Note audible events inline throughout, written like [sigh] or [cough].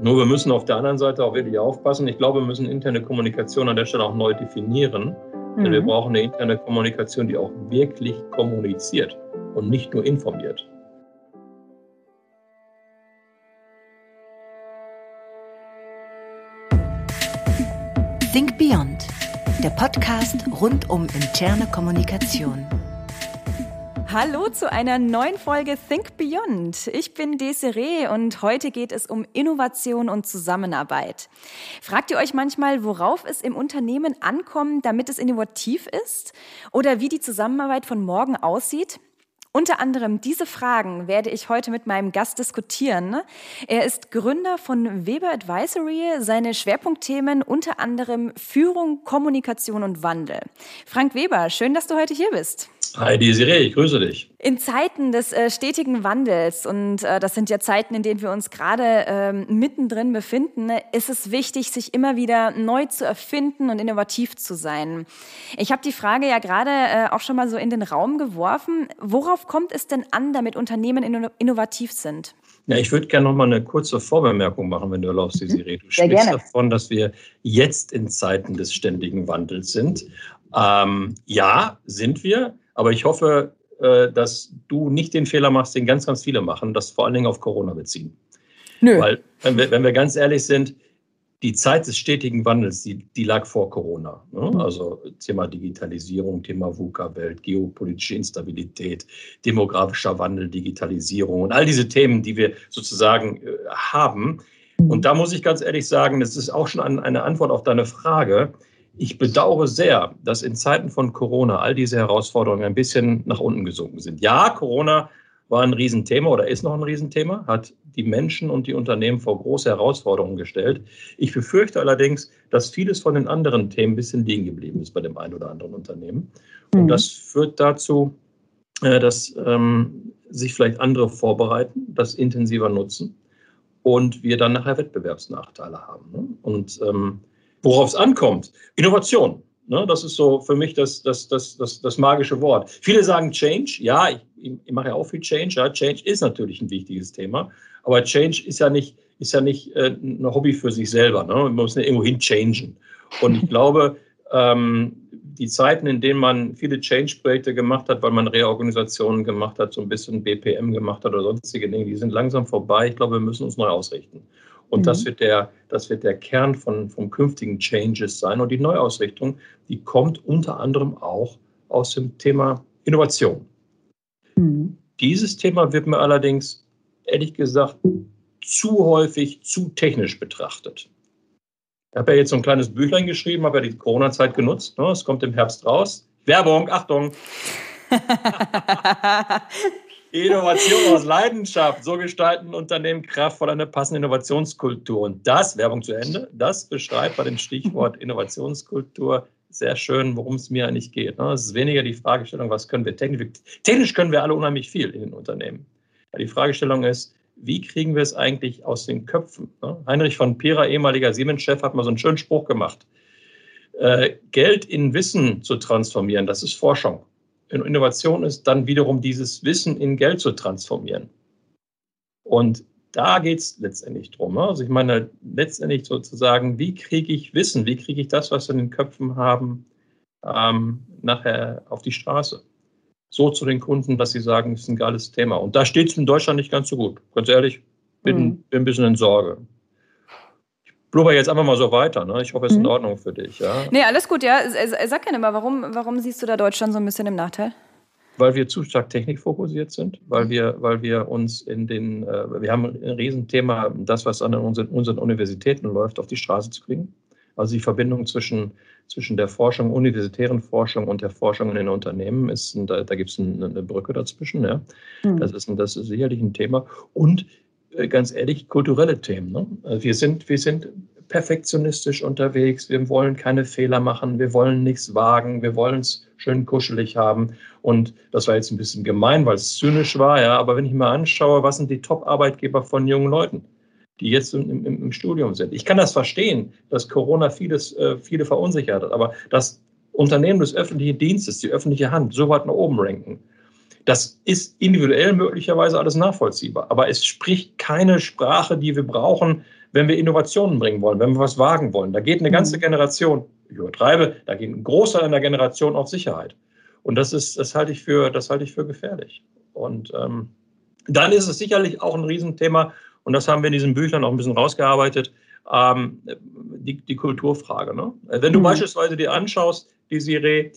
Nur wir müssen auf der anderen Seite auch wirklich aufpassen. Ich glaube, wir müssen interne Kommunikation an der Stelle auch neu definieren. Denn wir brauchen eine interne Kommunikation, die auch wirklich kommuniziert und nicht nur informiert. Think Beyond, der Podcast rund um interne Kommunikation. Hallo zu einer neuen Folge Think Beyond. Ich bin Desiree und heute geht es um Innovation und Zusammenarbeit. Fragt ihr euch manchmal, worauf es im Unternehmen ankommt, damit es innovativ ist? Oder wie die Zusammenarbeit von morgen aussieht? Unter anderem diese Fragen werde ich heute mit meinem Gast diskutieren. Er ist Gründer von Weber Advisory. Seine Schwerpunktthemen unter anderem Führung, Kommunikation und Wandel. Frank Weber, schön, dass du heute hier bist. Hi Desiree, ich grüße dich. In Zeiten des äh, stetigen Wandels, und äh, das sind ja Zeiten, in denen wir uns gerade ähm, mittendrin befinden, ist es wichtig, sich immer wieder neu zu erfinden und innovativ zu sein. Ich habe die Frage ja gerade äh, auch schon mal so in den Raum geworfen. Worauf kommt es denn an, damit Unternehmen inno innovativ sind? Ja, ich würde gerne noch mal eine kurze Vorbemerkung machen, wenn du erlaubst, Desiree. Du Sehr sprichst gerne. davon, dass wir jetzt in Zeiten des ständigen Wandels sind. Ähm, ja, sind wir. Aber ich hoffe, äh, dass du nicht den Fehler machst, den ganz, ganz viele machen, das vor allen Dingen auf Corona beziehen. Nö. Weil, wenn wir, wenn wir ganz ehrlich sind, die Zeit des stetigen Wandels, die, die lag vor Corona. Ne? Also Thema Digitalisierung, Thema VUCA-Welt, geopolitische Instabilität, demografischer Wandel, Digitalisierung und all diese Themen, die wir sozusagen äh, haben. Und da muss ich ganz ehrlich sagen, das ist auch schon ein, eine Antwort auf deine Frage. Ich bedauere sehr, dass in Zeiten von Corona all diese Herausforderungen ein bisschen nach unten gesunken sind. Ja, Corona war ein Riesenthema oder ist noch ein Riesenthema, hat die Menschen und die Unternehmen vor große Herausforderungen gestellt. Ich befürchte allerdings, dass vieles von den anderen Themen ein bisschen liegen geblieben ist bei dem einen oder anderen Unternehmen. Und Mhm. das führt dazu, äh, dass ähm, sich vielleicht andere vorbereiten, das intensiver nutzen und wir dann nachher Wettbewerbsnachteile haben. Ne? Und ähm, worauf es ankommt, Innovation. Ne? Das ist so für mich das, das, das, das, das magische Wort. Viele sagen Change. Ja, ich, ich mache ja auch viel Change. Ja, Change ist natürlich ein wichtiges Thema. Aber Change ist ja nicht, ist ja nicht äh, ein Hobby für sich selber. Ne? Man muss ja irgendwo hin changen. Und ich glaube, [laughs] ähm, die Zeiten, in denen man viele Change-Projekte gemacht hat, weil man Reorganisationen gemacht hat, so ein bisschen BPM gemacht hat oder sonstige Dinge, die sind langsam vorbei. Ich glaube, wir müssen uns neu ausrichten. Und Mhm. das, wird der, das wird der Kern von, von künftigen Changes sein. Und die Neuausrichtung, die kommt unter anderem auch aus dem Thema Innovation. Mhm. Dieses Thema wird mir allerdings, ehrlich gesagt, zu häufig zu technisch betrachtet. Ich habe ja jetzt so ein kleines Büchlein geschrieben, habe ja die Corona-Zeit genutzt. Ne? Es kommt im Herbst raus. Werbung, Achtung! [laughs] Innovation aus Leidenschaft. So gestalten Unternehmen kraftvoll eine passende Innovationskultur. Und das, Werbung zu Ende, das beschreibt bei dem Stichwort [laughs] Innovationskultur sehr schön, worum es mir eigentlich geht. ne? Es ist weniger die Fragestellung, was können wir technisch. Technisch können wir alle unheimlich viel in den Unternehmen. Die Fragestellung ist, wie kriegen wir es eigentlich aus den Köpfen? ne? Heinrich von Pira, ehemaliger Siemens-Chef, hat mal so einen schönen Spruch gemacht. Äh, Geld in Wissen zu transformieren, das ist Forschung. In Innovation ist dann wiederum dieses Wissen in Geld zu transformieren. Und da geht es letztendlich drum. ne? Also ich meine, letztendlich sozusagen, wie kriege ich Wissen, wie kriege ich das, was wir in den Köpfen haben, ähm, nachher auf die Straße? So zu den Kunden, dass sie sagen, es ist ein geiles Thema. Und da steht es in Deutschland nicht ganz so gut. Ganz ehrlich, bin, Mhm. bin ein bisschen in Sorge. Blubber jetzt einfach mal so weiter. Ne? Ich hoffe, es ist in Mhm. Ordnung für dich. Ja? Nee, alles gut, ja. Sag gerne mal, warum, warum siehst du da Deutschland so ein bisschen im Nachteil? weil wir zu stark technikfokussiert sind, weil wir, weil wir uns in den, äh, wir haben ein Riesenthema, das, was an unseren, unseren Universitäten läuft, auf die Straße zu kriegen. Also die Verbindung zwischen, zwischen der Forschung, universitären Forschung und der Forschung in den Unternehmen ist, da, da gibt es eine, eine, Brücke dazwischen. Ja. Mhm. Das, ist, das ist sicherlich ein Thema. Und ganz ehrlich, kulturelle Themen. Ne? Also wir, sind, wir sind perfektionistisch unterwegs, wir wollen keine Fehler machen, wir wollen nichts wagen, wir wollen es schön kuschelig haben. Und das war jetzt ein bisschen gemein, weil es zynisch war, ja, aber wenn ich mir anschaue, was sind die Top-Arbeitgeber von jungen Leuten, die jetzt im, im, im, Studium sind. Ich kann das verstehen, dass Corona vieles, äh, viele verunsichert hat, aber das Unternehmen des öffentlichen Dienstes, die öffentliche Hand, so weit nach oben ranken, das ist individuell möglicherweise alles nachvollziehbar, aber es spricht keine Sprache, die wir brauchen, wenn wir Innovationen bringen wollen, wenn wir was wagen wollen. Da geht eine ganze mhm. Generation, ich übertreibe, da geht ein Großteil einer Generation auf Sicherheit. Und das ist, das halte ich für, das halte ich für gefährlich. Und ähm, dann ist es sicherlich auch ein Riesenthema, und das haben wir in diesen Büchern auch ein bisschen rausgearbeitet, ähm, die, die Kulturfrage. Ne? Wenn du mhm. beispielsweise dir anschaust, die Serie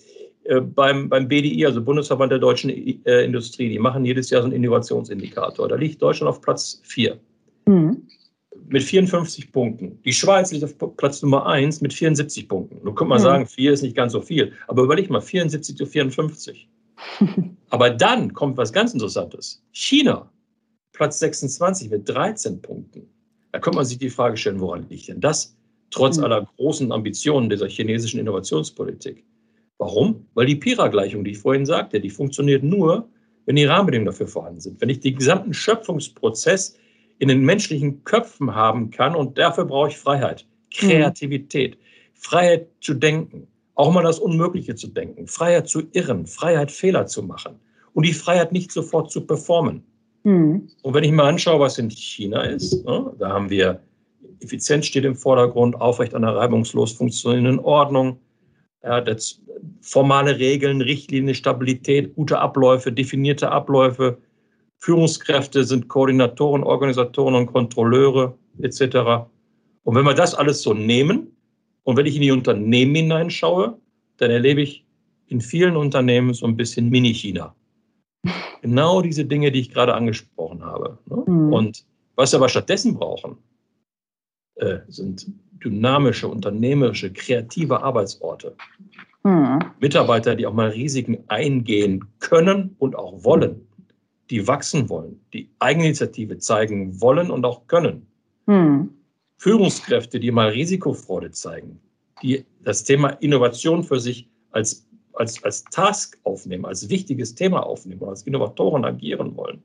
beim, beim BDI, also Bundesverband der deutschen äh, Industrie, die machen jedes Jahr so einen Innovationsindikator. Da liegt Deutschland auf Platz 4. Mhm mit 54 Punkten. Die Schweiz liegt auf Platz Nummer 1 mit 74 Punkten. Nun könnte man mhm. sagen, 4 ist nicht ganz so viel. Aber überleg mal, 74 zu 54. [laughs] aber dann kommt was ganz Interessantes. China, Platz 26 mit 13 Punkten. Da könnte man sich die Frage stellen, woran liegt denn das? Trotz mhm. aller großen Ambitionen dieser chinesischen Innovationspolitik. Warum? Weil die Pira-Gleichung, die ich vorhin sagte, die funktioniert nur, wenn die Rahmenbedingungen dafür vorhanden sind. Wenn ich den gesamten Schöpfungsprozess in den menschlichen Köpfen haben kann. Und dafür brauche ich Freiheit, Kreativität, mhm. Freiheit zu denken, auch mal das Unmögliche zu denken, Freiheit zu irren, Freiheit Fehler zu machen und die Freiheit nicht sofort zu performen. Mhm. Und wenn ich mir anschaue, was in China ist, ne, da haben wir Effizienz steht im Vordergrund, aufrecht an der reibungslos funktionierenden Ordnung, ja, das, formale Regeln, Richtlinien, Stabilität, gute Abläufe, definierte Abläufe, Führungskräfte sind Koordinatoren, Organisatoren und Kontrolleure etc. Und wenn wir das alles so nehmen und wenn ich in die Unternehmen hineinschaue, dann erlebe ich in vielen Unternehmen so ein bisschen Mini-China. [laughs] Genau diese Dinge, die ich gerade angesprochen habe. Ne? Mhm. Und was wir aber stattdessen brauchen, äh, sind dynamische, unternehmerische, kreative Arbeitsorte. Mhm. Mitarbeiter, die auch mal Risiken eingehen können und auch wollen die wachsen wollen, die Eigeninitiative zeigen wollen und auch können. Hm. Führungskräfte, die mal Risikofreude zeigen, die das Thema Innovation für sich als, als, als Task aufnehmen, als wichtiges Thema aufnehmen, als Innovatoren agieren wollen.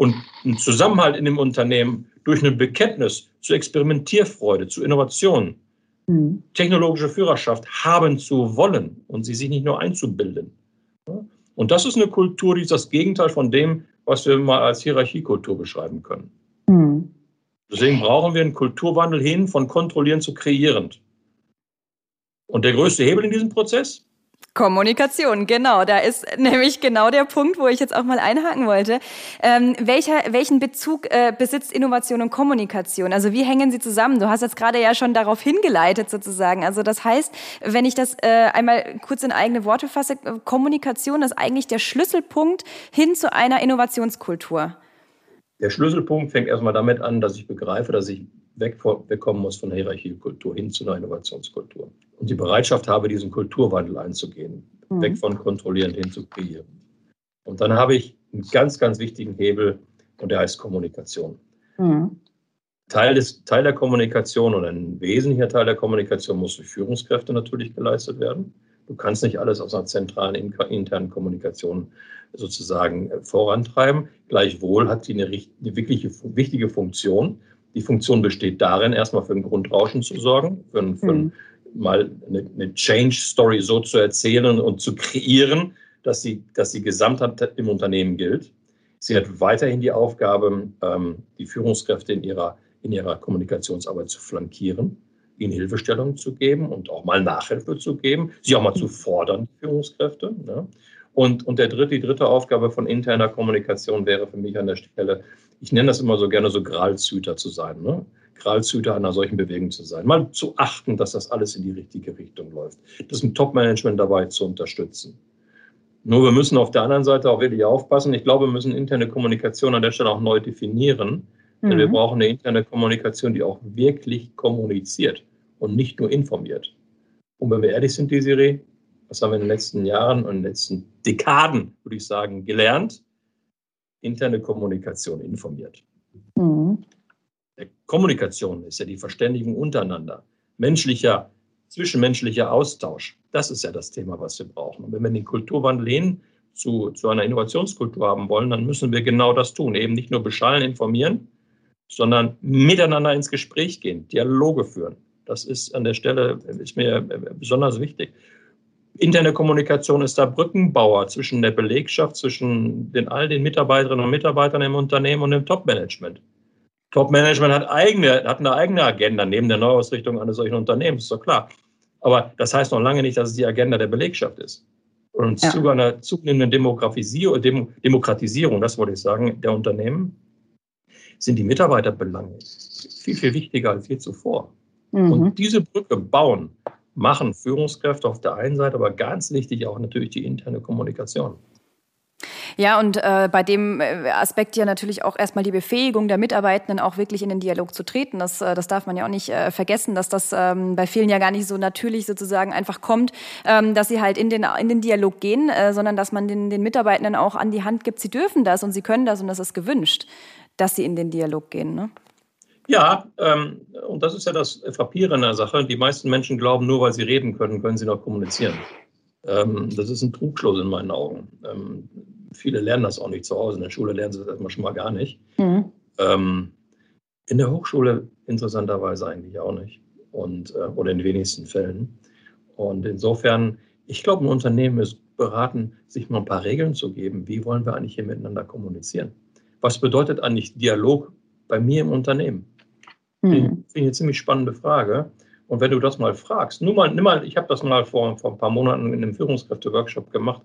Und ein Zusammenhalt in dem Unternehmen durch ein Bekenntnis zu Experimentierfreude, zu Innovation, hm. technologische Führerschaft haben zu wollen und sie sich nicht nur einzubilden. Und das ist eine Kultur, die ist das Gegenteil von dem, was wir mal als Hierarchiekultur beschreiben können. Mhm. Deswegen brauchen wir einen Kulturwandel hin von kontrollierend zu kreierend. Und der größte Hebel in diesem Prozess Kommunikation, genau. Da ist nämlich genau der Punkt, wo ich jetzt auch mal einhaken wollte. Ähm, welcher, welchen Bezug äh, besitzt Innovation und Kommunikation? Also wie hängen sie zusammen? Du hast jetzt gerade ja schon darauf hingeleitet sozusagen. Also das heißt, wenn ich das äh, einmal kurz in eigene Worte fasse, Kommunikation ist eigentlich der Schlüsselpunkt hin zu einer Innovationskultur. Der Schlüsselpunkt fängt erstmal damit an, dass ich begreife, dass ich wegkommen muss von der Hierarchiekultur hin zu einer Innovationskultur. Und die Bereitschaft habe, diesen Kulturwandel einzugehen, mhm. weg von kontrollierend hin zu kreieren. Und dann habe ich einen ganz, ganz wichtigen Hebel und der heißt Kommunikation. Mhm. Teil, des, Teil der Kommunikation und ein wesentlicher Teil der Kommunikation muss durch Führungskräfte natürlich geleistet werden. Du kannst nicht alles aus einer zentralen internen Kommunikation sozusagen äh, vorantreiben. Gleichwohl hat sie eine, eine wirkliche, wichtige Funktion, die Funktion besteht darin, erstmal für ein Grundrauschen zu sorgen, für, für mhm. Mal eine, eine Change-Story so zu erzählen und zu kreieren, dass sie, dass die Gesamtheit im Unternehmen gilt. Sie hat weiterhin die Aufgabe, ähm, die Führungskräfte in ihrer, in ihrer Kommunikationsarbeit zu flankieren, ihnen Hilfestellung zu geben und auch mal Nachhilfe zu geben, sie auch mal zu fordern, die Führungskräfte. Ne? Und, und der dritte, die dritte Aufgabe von interner Kommunikation wäre für mich an der Stelle, ich nenne das immer so gerne so Gralzhüter zu sein, ne? Gralzhüter einer solchen Bewegung zu sein. Mal zu achten, dass das alles in die richtige Richtung läuft. Das Top-Management dabei zu unterstützen. Nur wir müssen auf der anderen Seite auch wirklich aufpassen. Ich glaube, wir müssen interne Kommunikation an der Stelle auch neu definieren. Mhm. Denn wir mhm. brauchen eine interne Kommunikation, die auch wirklich kommuniziert und nicht nur informiert. Und wenn wir ehrlich sind, Desiree, was haben wir in den letzten Jahren und in den letzten Dekaden, würde ich sagen, gelernt? Interne Kommunikation informiert. Mhm. Kommunikation ist ja die Verständigung untereinander, menschlicher, zwischenmenschlicher Austausch. Das ist ja das Thema, was wir brauchen. Und wenn wir den Kulturwandel hin zu, zu einer Innovationskultur haben wollen, dann müssen wir genau das tun. Eben nicht nur beschallen, informieren, sondern miteinander ins Gespräch gehen, Dialoge führen. Das ist an der Stelle ist mir besonders wichtig. Interne Kommunikation ist der Brückenbauer zwischen der Belegschaft, zwischen den, all den Mitarbeiterinnen und Mitarbeitern im Unternehmen und dem Top-Management. Top-Management hat, eigene, hat eine eigene Agenda neben der Neuausrichtung eines solchen Unternehmens, ist doch klar. Aber das heißt noch lange nicht, dass es die Agenda der Belegschaft ist. Und ja. Zuge einer zunehmenden Demokratisierung, das wollte ich sagen, der Unternehmen, sind die Mitarbeiterbelange viel, viel wichtiger als je zuvor. Mhm. Und diese Brücke bauen, machen Führungskräfte auf der einen Seite, aber ganz wichtig auch natürlich die interne Kommunikation. Ja, und äh, bei dem äh, Aspekt ja natürlich auch erstmal die Befähigung der Mitarbeitenden auch wirklich in den Dialog zu treten. Das, äh, das darf man ja auch nicht äh, vergessen, dass das ähm, bei vielen ja gar nicht so natürlich sozusagen einfach kommt, ähm, dass sie halt in den, in den Dialog gehen, äh, sondern dass man den, den Mitarbeitenden auch an die Hand gibt, sie dürfen das und sie können das und das ist gewünscht, dass sie in den Dialog gehen. Ne? Ja, ähm, und das ist ja das Frappierende der Sache. Die meisten Menschen glauben, nur weil sie reden können, können sie noch kommunizieren. Ähm, das ist ein Trugschluss in meinen Augen. Ähm, viele lernen das auch nicht zu Hause. In der Schule lernen sie das erstmal schon mal gar nicht. Mhm. Ähm, in der Hochschule interessanterweise eigentlich auch nicht. Und, äh, oder in den wenigsten Fällen. Und insofern, ich glaube, ein Unternehmen ist beraten, sich mal ein paar Regeln zu geben. Wie wollen wir eigentlich hier miteinander kommunizieren? Was bedeutet eigentlich Dialog bei mir im Unternehmen? Mhm. Finde ich eine ziemlich spannende Frage. Und wenn du das mal fragst, nur mal, nimm mal ich habe das mal vor, vor ein paar Monaten in einem Führungskräfte-Workshop gemacht,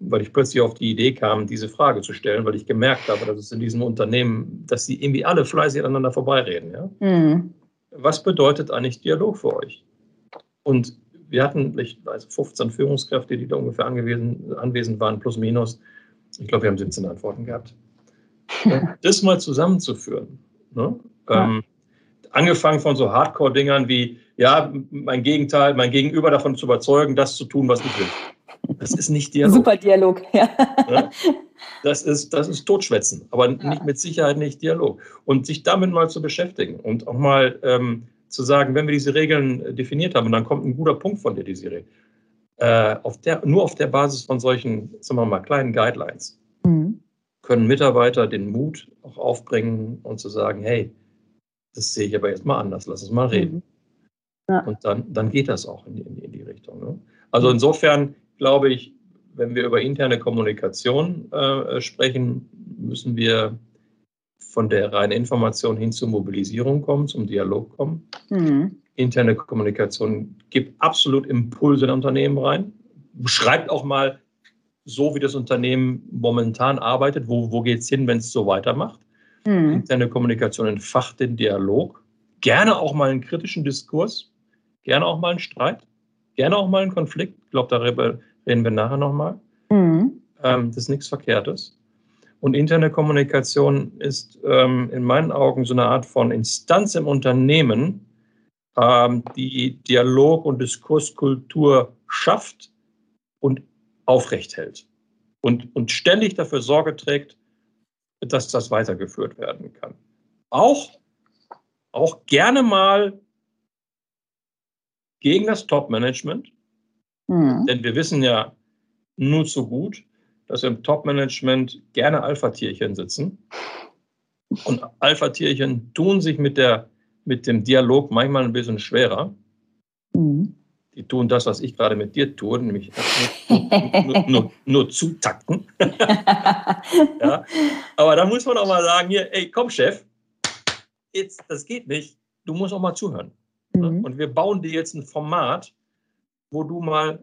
weil ich plötzlich auf die Idee kam, diese Frage zu stellen, weil ich gemerkt habe, dass es in diesem Unternehmen, dass sie irgendwie alle fleißig aneinander vorbeireden. Ja? Mhm. Was bedeutet eigentlich Dialog für euch? Und wir hatten, ich weiß, 15 Führungskräfte, die da ungefähr anwesend waren, plus minus. Ich glaube, wir haben 17 Antworten gehabt. [laughs] das mal zusammenzuführen. Ne? Ja. Ähm, angefangen von so Hardcore-Dingern wie, ja, mein Gegenteil, mein Gegenüber davon zu überzeugen, das zu tun, was ich will. Das ist nicht Dialog. Super Dialog, ja. ja. Das ist, das ist Totschwätzen, aber ja. nicht mit Sicherheit nicht Dialog. Und sich damit mal zu beschäftigen und auch mal ähm, zu sagen, wenn wir diese Regeln definiert haben, dann kommt ein guter Punkt von dir, Desiree. Äh, auf der, nur auf der Basis von solchen, sagen wir mal, kleinen Guidelines mhm. können Mitarbeiter den Mut auch aufbringen und zu sagen, hey, das sehe ich aber jetzt mal anders, lass uns mal reden. Mhm. Ja. Und dann, dann geht das auch in die, in die Richtung. Ne? Also insofern glaube ich, wenn wir über interne Kommunikation äh, sprechen, müssen wir von der reinen Information hin zur Mobilisierung kommen, zum Dialog kommen. Mhm. Interne Kommunikation gibt absolut Impulse in Unternehmen rein, beschreibt auch mal so, wie das Unternehmen momentan arbeitet, wo, wo geht es hin, wenn es so weitermacht. Mhm. Interne Kommunikation entfacht den Dialog, gerne auch mal einen kritischen Diskurs, gerne auch mal einen Streit, gerne auch mal einen Konflikt. Ich glaube, darüber reden wir nachher nochmal. Mhm. Ähm, das ist nichts Verkehrtes. Und interne Kommunikation ist ähm, in meinen Augen so eine Art von Instanz im Unternehmen, ähm, die Dialog- und Diskurskultur schafft und aufrecht hält. Und, und ständig dafür Sorge trägt, dass das weitergeführt werden kann. Auch, auch gerne mal gegen das Top-Management, Mhm. Denn wir wissen ja nur zu gut, dass im Top-Management gerne Alpha-Tierchen sitzen. Und Alpha-Tierchen tun sich mit, der, mit dem Dialog manchmal ein bisschen schwerer. Mhm. Die tun das, was ich gerade mit dir tue, nämlich nur, nur, nur, nur zutakten. [laughs] ja. Aber da muss man auch mal sagen, hier, ey, komm, Chef, jetzt, das geht nicht. Du musst auch mal zuhören. Mhm. Und wir bauen dir jetzt ein Format, wo du mal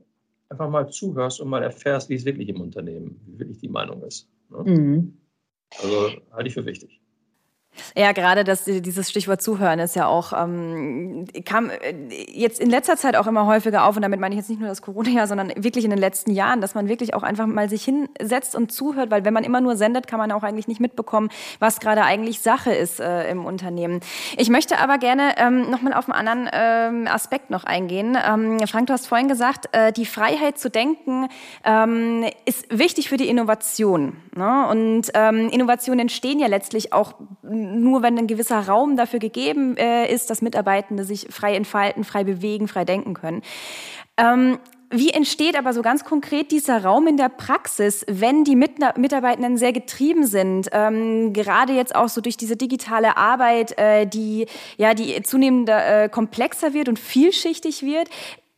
einfach mal zuhörst und mal erfährst, wie es wirklich im Unternehmen, wie wirklich die Meinung ist. Ne? Mhm. Also halte ich für wichtig. Ja, gerade das, dieses Stichwort Zuhören ist ja auch, ähm, kam äh, jetzt in letzter Zeit auch immer häufiger auf und damit meine ich jetzt nicht nur das Corona-Jahr, sondern wirklich in den letzten Jahren, dass man wirklich auch einfach mal sich hinsetzt und zuhört, weil wenn man immer nur sendet, kann man auch eigentlich nicht mitbekommen, was gerade eigentlich Sache ist äh, im Unternehmen. Ich möchte aber gerne ähm, nochmal auf einen anderen ähm, Aspekt noch eingehen. Ähm, Frank, du hast vorhin gesagt, äh, die Freiheit zu denken ähm, ist wichtig für die Innovation. Ne? Und ähm, Innovationen entstehen ja letztlich auch nur wenn ein gewisser Raum dafür gegeben äh, ist, dass Mitarbeitende sich frei entfalten, frei bewegen, frei denken können. Ähm, wie entsteht aber so ganz konkret dieser Raum in der Praxis, wenn die Mitarbeitenden sehr getrieben sind? Ähm, gerade jetzt auch so durch diese digitale Arbeit, äh, die ja die zunehmend äh, komplexer wird und vielschichtig wird.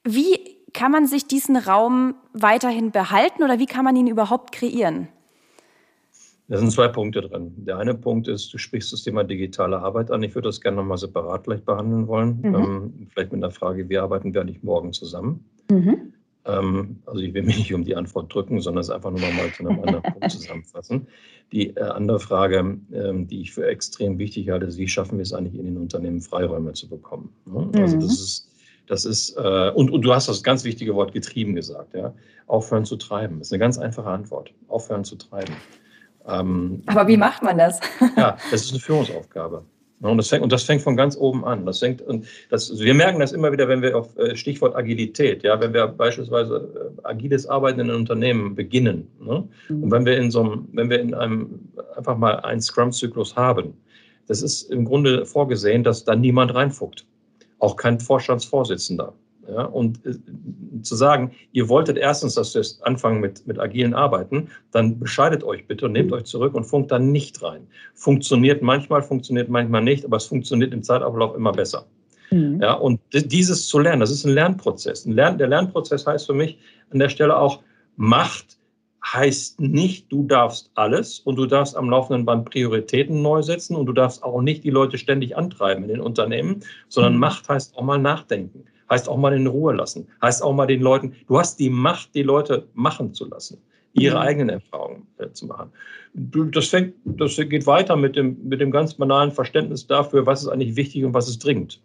Wie kann man sich diesen Raum weiterhin behalten oder wie kann man ihn überhaupt kreieren? Da sind zwei Punkte drin. Der eine Punkt ist, du sprichst das Thema digitale Arbeit an. Ich würde das gerne nochmal separat gleich behandeln wollen. Mhm. Ähm, vielleicht mit der Frage, wie arbeiten wir eigentlich morgen zusammen? Mhm. Ähm, also ich will mich nicht um die Antwort drücken, sondern es einfach nur nochmal zu einem anderen [laughs] Punkt zusammenfassen. Die äh, andere Frage, ähm, die ich für extrem wichtig halte, ist, wie schaffen wir es eigentlich in den Unternehmen Freiräume zu bekommen? Ne? Also mhm. das ist das ist, äh, und, und du hast das ganz wichtige Wort getrieben gesagt, ja. Aufhören zu treiben. Das ist eine ganz einfache Antwort. Aufhören zu treiben. Ähm, Aber wie macht man das? [laughs] ja, das ist eine Führungsaufgabe. Und das, fängt, und das fängt von ganz oben an. Das fängt, und das, wir merken das immer wieder, wenn wir auf äh, Stichwort Agilität, ja, wenn wir beispielsweise äh, agiles Arbeiten in einem Unternehmen beginnen. Ne? Mhm. Und wenn wir in so einem, wenn wir in einem einfach mal einen Scrum-Zyklus haben, das ist im Grunde vorgesehen, dass da niemand reinfuckt. Auch kein Vorstandsvorsitzender. Ja, und äh, zu sagen, ihr wolltet erstens, dass wir anfangen mit, mit agilen Arbeiten, dann bescheidet euch bitte und nehmt euch zurück und funkt dann nicht rein. Funktioniert manchmal, funktioniert manchmal nicht, aber es funktioniert im Zeitablauf immer besser. Mhm. Ja, und dieses zu lernen, das ist ein Lernprozess. Ein Lern, der Lernprozess heißt für mich an der Stelle auch, Macht heißt nicht, du darfst alles und du darfst am laufenden Band Prioritäten neu setzen und du darfst auch nicht die Leute ständig antreiben in den Unternehmen, sondern mhm. Macht heißt auch mal nachdenken heißt auch mal in Ruhe lassen, heißt auch mal den Leuten, du hast die Macht, die Leute machen zu lassen, ihre mhm. eigenen Erfahrungen äh, zu machen. Das, fängt, das geht weiter mit dem, mit dem ganz banalen Verständnis dafür, was ist eigentlich wichtig und was ist dringend.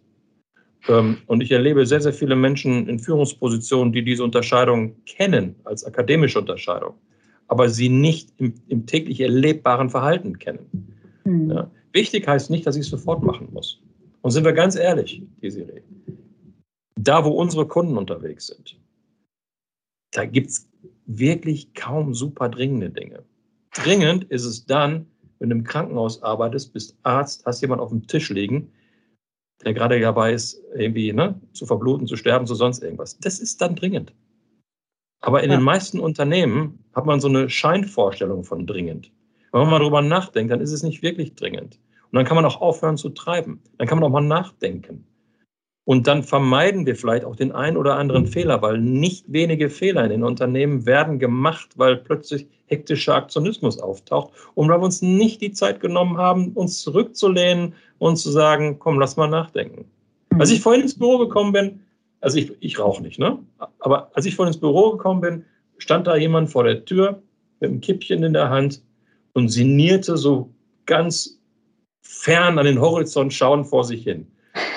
Ähm, und ich erlebe sehr, sehr viele Menschen in Führungspositionen, die diese Unterscheidung kennen als akademische Unterscheidung, aber sie nicht im, im täglich erlebbaren Verhalten kennen. Mhm. Ja. Wichtig heißt nicht, dass ich es sofort machen muss. Und sind wir ganz ehrlich, Desiree, da wo unsere Kunden unterwegs sind, da gibt es wirklich kaum super dringende Dinge. Dringend ist es dann, wenn du im Krankenhaus arbeitest, bist Arzt, hast jemand auf dem Tisch liegen, der gerade dabei ist, irgendwie ne, zu verbluten, zu sterben, zu sonst irgendwas. Das ist dann dringend. Aber in ja. den meisten Unternehmen hat man so eine Scheinvorstellung von dringend. Wenn man mal drüber nachdenkt, dann ist es nicht wirklich dringend. Und dann kann man auch aufhören zu treiben. Dann kann man auch mal nachdenken. Und dann vermeiden wir vielleicht auch den einen oder anderen Fehler, weil nicht wenige Fehler in den Unternehmen werden gemacht, weil plötzlich hektischer Aktionismus auftaucht und weil wir uns nicht die Zeit genommen haben, uns zurückzulehnen und zu sagen, komm, lass mal nachdenken. Mhm. Als ich vorhin ins Büro gekommen bin, also ich, ich rauche nicht, ne? Aber als ich vorhin ins Büro gekommen bin, stand da jemand vor der Tür mit einem Kippchen in der Hand und sinnierte so ganz fern an den Horizont schauen vor sich hin.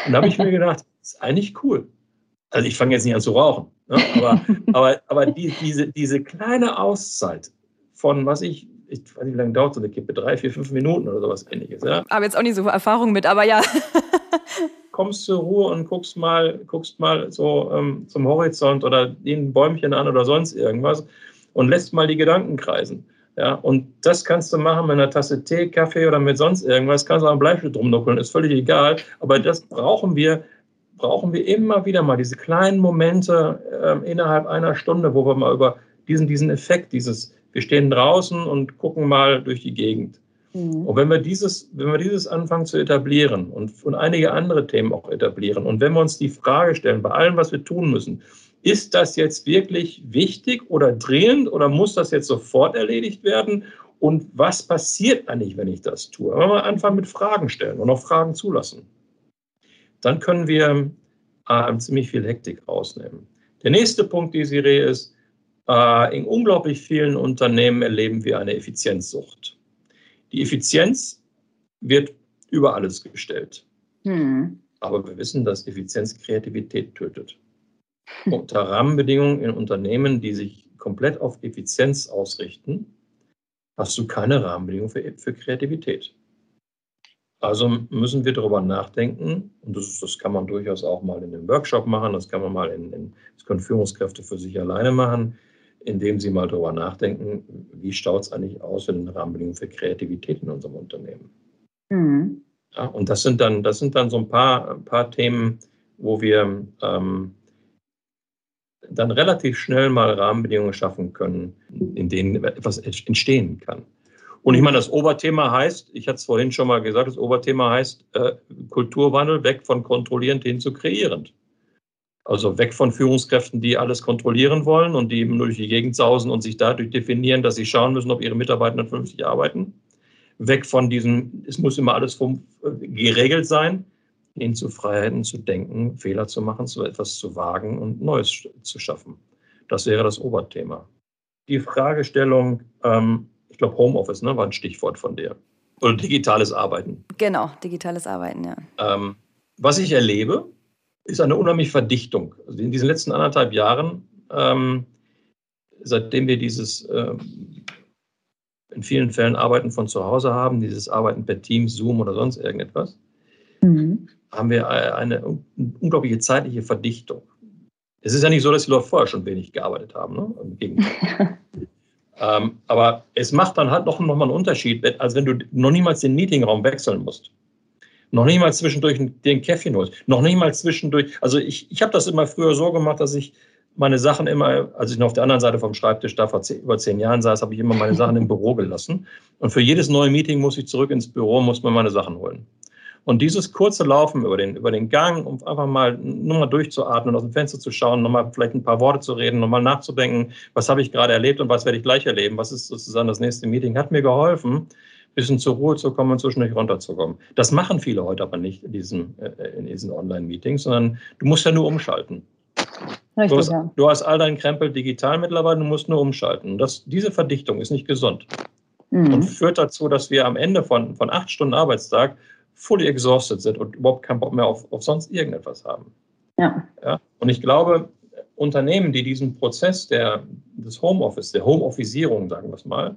Und da habe ich mir [laughs] gedacht, ist eigentlich cool. Also ich fange jetzt nicht an zu rauchen, ne? aber, [laughs] aber, aber die, diese, diese kleine Auszeit von, was ich, ich weiß nicht, wie lange dauert so eine Kippe, drei, vier, fünf Minuten oder sowas ähnliches. Ja? Aber jetzt auch nicht so Erfahrung mit, aber ja. [laughs] Kommst zur Ruhe und guckst mal, guckst mal so ähm, zum Horizont oder den Bäumchen an oder sonst irgendwas und lässt mal die Gedanken kreisen. Ja, und das kannst du machen mit einer Tasse Tee, Kaffee oder mit sonst irgendwas. Kannst du auch ein Bleistift rumnuckeln, ist völlig egal. Aber das brauchen wir, brauchen wir immer wieder mal, diese kleinen Momente äh, innerhalb einer Stunde, wo wir mal über diesen, diesen Effekt, dieses, wir stehen draußen und gucken mal durch die Gegend. Mhm. Und wenn wir dieses, wenn wir dieses anfangen zu etablieren und, und einige andere Themen auch etablieren und wenn wir uns die Frage stellen, bei allem, was wir tun müssen, ist das jetzt wirklich wichtig oder dringend oder muss das jetzt sofort erledigt werden? Und was passiert eigentlich, wenn ich das tue? Wenn wir anfangen mit Fragen stellen und auch Fragen zulassen, dann können wir äh, ziemlich viel Hektik rausnehmen. Der nächste Punkt, Desiree, ist, äh, in unglaublich vielen Unternehmen erleben wir eine Effizienzsucht. Die Effizienz wird über alles gestellt. Hm. Aber wir wissen, dass Effizienz Kreativität tötet. Unter Rahmenbedingungen in Unternehmen, die sich komplett auf Effizienz ausrichten, hast du keine Rahmenbedingungen für, für Kreativität. Also müssen wir darüber nachdenken, und das, das, kann man durchaus auch mal in einem Workshop machen, das kann man mal in, in das können Führungskräfte für sich alleine machen, indem sie mal darüber nachdenken, wie schaut es eigentlich aus in den Rahmenbedingungen für Kreativität in unserem Unternehmen. Mhm. Ja, und das sind dann, das sind dann so ein paar, ein paar Themen, wo wir ähm, dann relativ schnell mal Rahmenbedingungen schaffen können, in denen etwas entstehen kann. Und ich meine, das Oberthema heißt, ich hatte es vorhin schon mal gesagt, das Oberthema heißt äh, Kulturwandel weg von kontrollierend hin zu kreierend. Also weg von Führungskräften, die alles kontrollieren wollen und die eben nur durch die Gegend sausen und sich dadurch definieren, dass sie schauen müssen, ob ihre Mitarbeiter vernünftig arbeiten. Weg von diesem, es muss immer alles vom, äh, geregelt sein, hin zu Freiheiten zu denken, Fehler zu machen, so etwas zu wagen und Neues zu schaffen. Das wäre das Oberthema. Die Fragestellung, ähm, ich glaube, Homeoffice ne, war ein Stichwort von dir. Oder digitales Arbeiten. Genau, digitales Arbeiten, ja. Ähm, was ich erlebe, ist eine unheimliche Verdichtung. Also in diesen letzten anderthalb Jahren, ähm, seitdem wir dieses ähm, in vielen Fällen Arbeiten von zu Hause haben, dieses Arbeiten per Teams, Zoom oder sonst irgendetwas, mhm. haben wir eine, eine, unglaubliche zeitliche Verdichtung. Es ist ja nicht so, dass die Leute vorher schon wenig gearbeitet haben. Ne? Im Gegenteil. [laughs] Ähm, aber es macht dann halt noch, noch mal einen Unterschied, als wenn du noch niemals den Meetingraum wechseln musst. Noch nicht mal zwischendurch den Käffchen holst. Noch nicht mal zwischendurch. Also ich, ich habe das immer früher so gemacht, dass ich meine Sachen immer, als ich noch auf der anderen Seite vom Schreibtisch da vor zehn, über zehn Jahren saß, habe ich immer meine Sachen im Büro gelassen. Und für jedes neue Meeting muss ich zurück ins Büro, muss mir meine Sachen holen. Und dieses kurze Laufen über den, über den Gang, um einfach mal nur mal durchzuatmen, aus dem Fenster zu schauen, nochmal vielleicht ein paar Worte zu reden, nochmal nachzudenken, was habe ich gerade erlebt und was werde ich gleich erleben, was ist sozusagen das nächste Meeting, hat mir geholfen, ein bisschen zur Ruhe zu kommen und zwischendurch runterzukommen. Das machen viele heute aber nicht in diesen, äh, in diesen Online-Meetings, sondern du musst ja nur umschalten. Richtig, du, hast, ja. du hast all deinen Krempel digital mittlerweile, du musst nur umschalten. Das, diese Verdichtung ist nicht gesund mhm. und führt dazu, dass wir am Ende von, von acht Stunden Arbeitstag fully exhausted sind und überhaupt keinen Bock mehr auf, auf sonst irgendetwas haben. Ja. ja. Und ich glaube, Unternehmen, die diesen Prozess der, des Homeoffice, der Homeofficeierung, sagen wir es mal,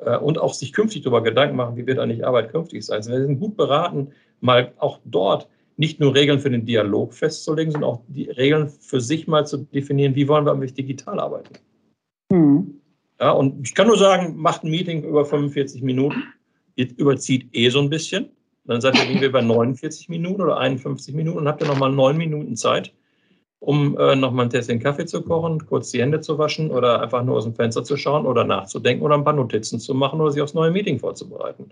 äh, und auch sich künftig darüber Gedanken machen, wie wird eigentlich Arbeit künftig sein. Wir sind gut beraten, mal auch dort nicht nur Regeln für den Dialog festzulegen, sondern auch die Regeln für sich mal zu definieren, wie wollen wir eigentlich digital arbeiten. Mhm. Ja, und ich kann nur sagen, macht ein Meeting über 45 Minuten, überzieht eh so ein bisschen. Dann seid ihr irgendwie bei 49 Minuten oder 51 Minuten und habt ihr nochmal neun Minuten Zeit, um äh, nochmal ein Tässchen Kaffee zu kochen, kurz die Hände zu waschen oder einfach nur aus dem Fenster zu schauen oder nachzudenken oder ein paar Notizen zu machen oder sich aufs neue Meeting vorzubereiten.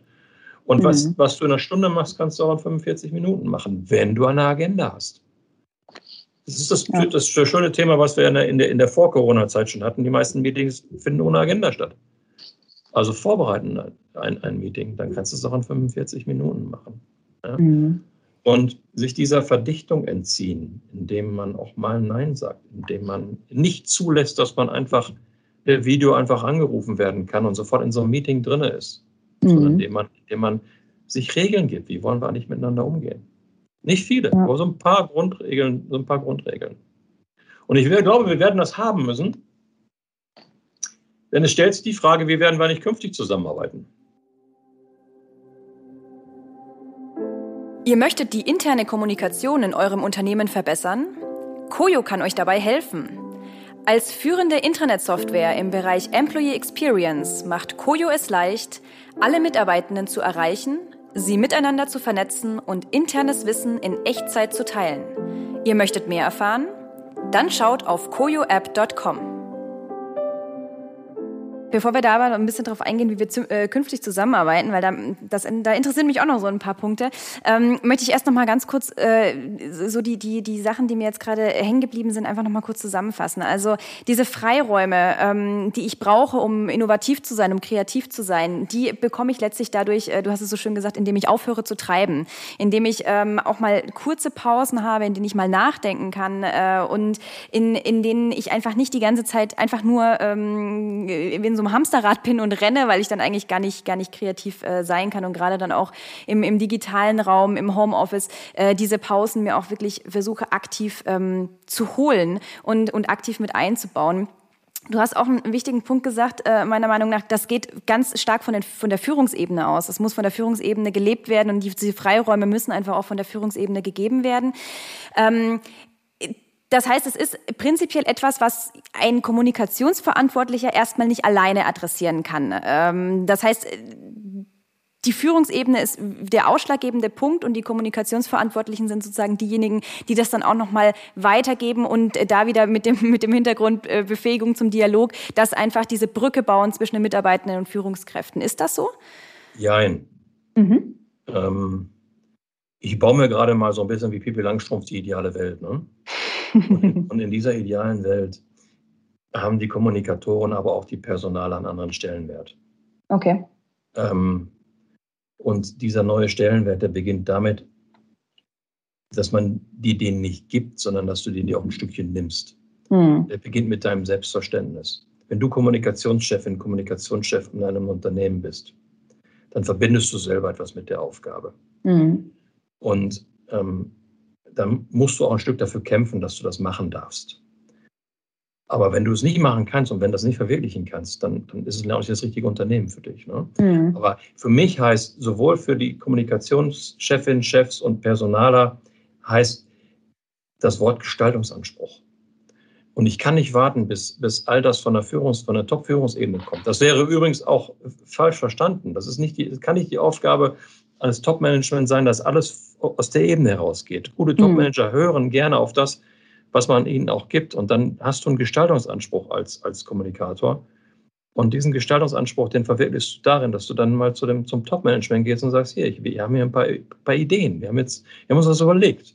Und mhm. was, was du in einer Stunde machst, kannst du auch in 45 Minuten machen, wenn du eine Agenda hast. Das ist das, ja. das, schöne Thema, was wir in der, in der, in der Vor-Corona-Zeit schon hatten. Die meisten Meetings finden ohne Agenda statt. Also vorbereiten ein, ein Meeting, dann kannst du es auch in 45 Minuten machen. Ja? Mhm. Und sich dieser Verdichtung entziehen, indem man auch mal Nein sagt, indem man nicht zulässt, dass man einfach per Video einfach angerufen werden kann und sofort in so einem Meeting drin ist, mhm. sondern indem man, indem man sich Regeln gibt. Wie wollen wir eigentlich miteinander umgehen? Nicht viele, ja. aber so ein paar Grundregeln, so ein paar Grundregeln. Und ich glaube, wir werden das haben müssen, denn es stellt sich die Frage, wie werden wir nicht künftig zusammenarbeiten? Ihr möchtet die interne Kommunikation in eurem Unternehmen verbessern? Koyo kann euch dabei helfen. Als führende Intranet-Software im Bereich Employee Experience macht Koyo es leicht, alle Mitarbeitenden zu erreichen, sie miteinander zu vernetzen und internes Wissen in Echtzeit zu teilen. Ihr möchtet mehr erfahren? Dann schaut auf koyoapp.com. Bevor wir da aber ein bisschen darauf eingehen, wie wir zu, äh, künftig zusammenarbeiten, weil da, das, da interessieren mich auch noch so ein paar Punkte, ähm, möchte ich erst noch mal ganz kurz äh, so die, die, die Sachen, die mir jetzt gerade hängen geblieben sind, einfach noch mal kurz zusammenfassen. Also diese Freiräume, ähm, die ich brauche, um innovativ zu sein, um kreativ zu sein, die bekomme ich letztlich dadurch, äh, du hast es so schön gesagt, indem ich aufhöre zu treiben, indem ich ähm, auch mal kurze Pausen habe, in denen ich mal nachdenken kann äh, und in, in denen ich einfach nicht die ganze Zeit einfach nur ähm, in so so einem Hamsterrad bin und renne, weil ich dann eigentlich gar nicht, gar nicht kreativ äh, sein kann und gerade dann auch im, im digitalen Raum, im Homeoffice, äh, diese Pausen mir auch wirklich versuche aktiv ähm, zu holen und, und aktiv mit einzubauen. Du hast auch einen wichtigen Punkt gesagt, äh, meiner Meinung nach, das geht ganz stark von, den, von der Führungsebene aus. Es muss von der Führungsebene gelebt werden und diese Freiräume müssen einfach auch von der Führungsebene gegeben werden. Ähm, das heißt, es ist prinzipiell etwas, was ein Kommunikationsverantwortlicher erstmal nicht alleine adressieren kann. Ähm, das heißt, die Führungsebene ist der ausschlaggebende Punkt und die Kommunikationsverantwortlichen sind sozusagen diejenigen, die das dann auch nochmal weitergeben und äh, da wieder mit dem, mit dem Hintergrund äh, Befähigung zum Dialog, dass einfach diese Brücke bauen zwischen den Mitarbeitenden und Führungskräften. Ist das so? Jein. Mhm. Ähm, ich baue mir gerade mal so ein bisschen wie Pippi Langstrumpf die ideale Welt. Ne? Und, und in dieser idealen Welt haben die Kommunikatoren, aber auch die Personale einen anderen Stellenwert. Okay. Ähm, und dieser neue Stellenwert, der beginnt damit, dass man die denen nicht gibt, sondern dass du denen die auch ein Stückchen nimmst. Mhm. Der beginnt mit deinem Selbstverständnis. Wenn du Kommunikationschefin, Kommunikationschef in einem Unternehmen bist, dann verbindest du selber etwas mit der Aufgabe. Mhm. Und ähm, dann musst du auch ein Stück dafür kämpfen, dass du das machen darfst. Aber wenn du es nicht machen kannst und wenn du das nicht verwirklichen kannst, dann, dann ist es auch nicht das richtige Unternehmen für dich. Ne? Mhm. Aber für mich heißt sowohl für die Kommunikationschefin, Chefs und Personaler heißt das Wort Gestaltungsanspruch. Und ich kann nicht warten, bis, bis all das von der Führungs-, von der Top-Führungsebene kommt. Das wäre übrigens auch falsch verstanden. Das ist nicht die, kann nicht die Aufgabe eines Top-Management sein, dass alles aus der Ebene herausgeht. Gute mhm. Top-Manager mhm. hören gerne auf das, was man ihnen auch gibt. Und dann hast du einen Gestaltungsanspruch als, als Kommunikator. Und diesen Gestaltungsanspruch, den verwirklichst du darin, dass du dann mal zu dem, zum Top-Management gehst und sagst, hier, ich, wir haben hier ein paar, paar Ideen. Wir haben jetzt, wir haben uns das überlegt.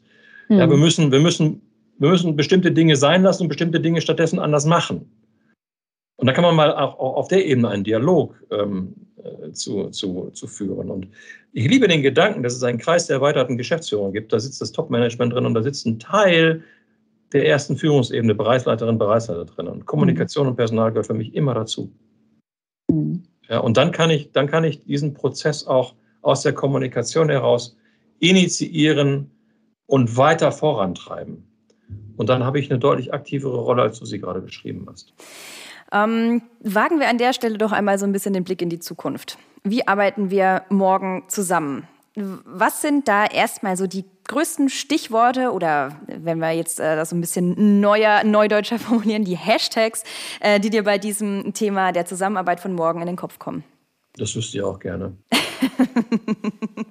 Mhm. Ja, wir müssen, wir müssen, wir müssen bestimmte Dinge sein lassen und bestimmte Dinge stattdessen anders machen. Und da kann man mal auch, auch auf der Ebene einen Dialog ähm, äh, zu, zu, zu führen. Und ich liebe den Gedanken, dass es einen Kreis der erweiterten Geschäftsführung gibt. Da sitzt das Top-Management drin und da sitzt ein Teil der ersten Führungsebene, Bereichsleiterin, Bereichsleiter drin. Und Kommunikation mhm. und Personal gehört für mich immer dazu. Mhm. Ja, und dann kann, ich, dann kann ich diesen Prozess auch aus der Kommunikation heraus initiieren und weiter vorantreiben. Und dann habe ich eine deutlich aktivere Rolle, als du sie gerade beschrieben hast. Ähm, wagen wir an der Stelle doch einmal so ein bisschen den Blick in die Zukunft. Wie arbeiten wir morgen zusammen? Was sind da erstmal so die größten Stichworte oder wenn wir jetzt äh, das so ein bisschen neuer, neudeutscher [laughs] formulieren, die Hashtags, äh, die dir bei diesem Thema der Zusammenarbeit von morgen in den Kopf kommen? Das wüsste ich auch gerne. [laughs]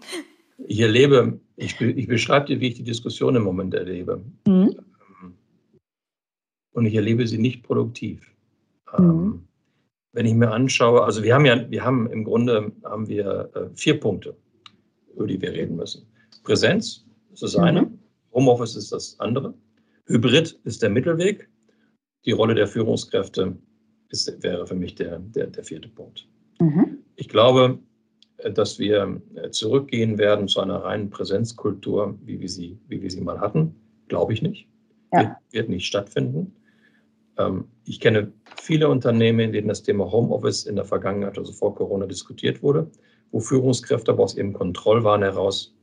ich erlebe, ich, ich beschreibe dir, wie ich die Diskussion im Moment erlebe. Mhm. Und ich erlebe sie nicht produktiv. Mhm. Ähm, wenn ich mir anschaue, also wir haben ja, wir haben im Grunde haben wir äh, vier Punkte über die wir reden müssen. Präsenz ist das eine, mhm. Homeoffice ist das andere, Hybrid ist der Mittelweg, die Rolle der Führungskräfte ist, wäre für mich der, der, der vierte Punkt. Mhm. Ich glaube, dass wir zurückgehen werden zu einer reinen Präsenzkultur, wie wir sie, wie wir sie mal hatten. Glaube ich nicht. Ja. Wird, wird, nicht stattfinden. Ähm, ich kenne viele Unternehmen, in denen das Thema Homeoffice in der Vergangenheit, also vor Corona, diskutiert wurde wo Führungskräfte aber aus ihrem Kontrollwahn heraus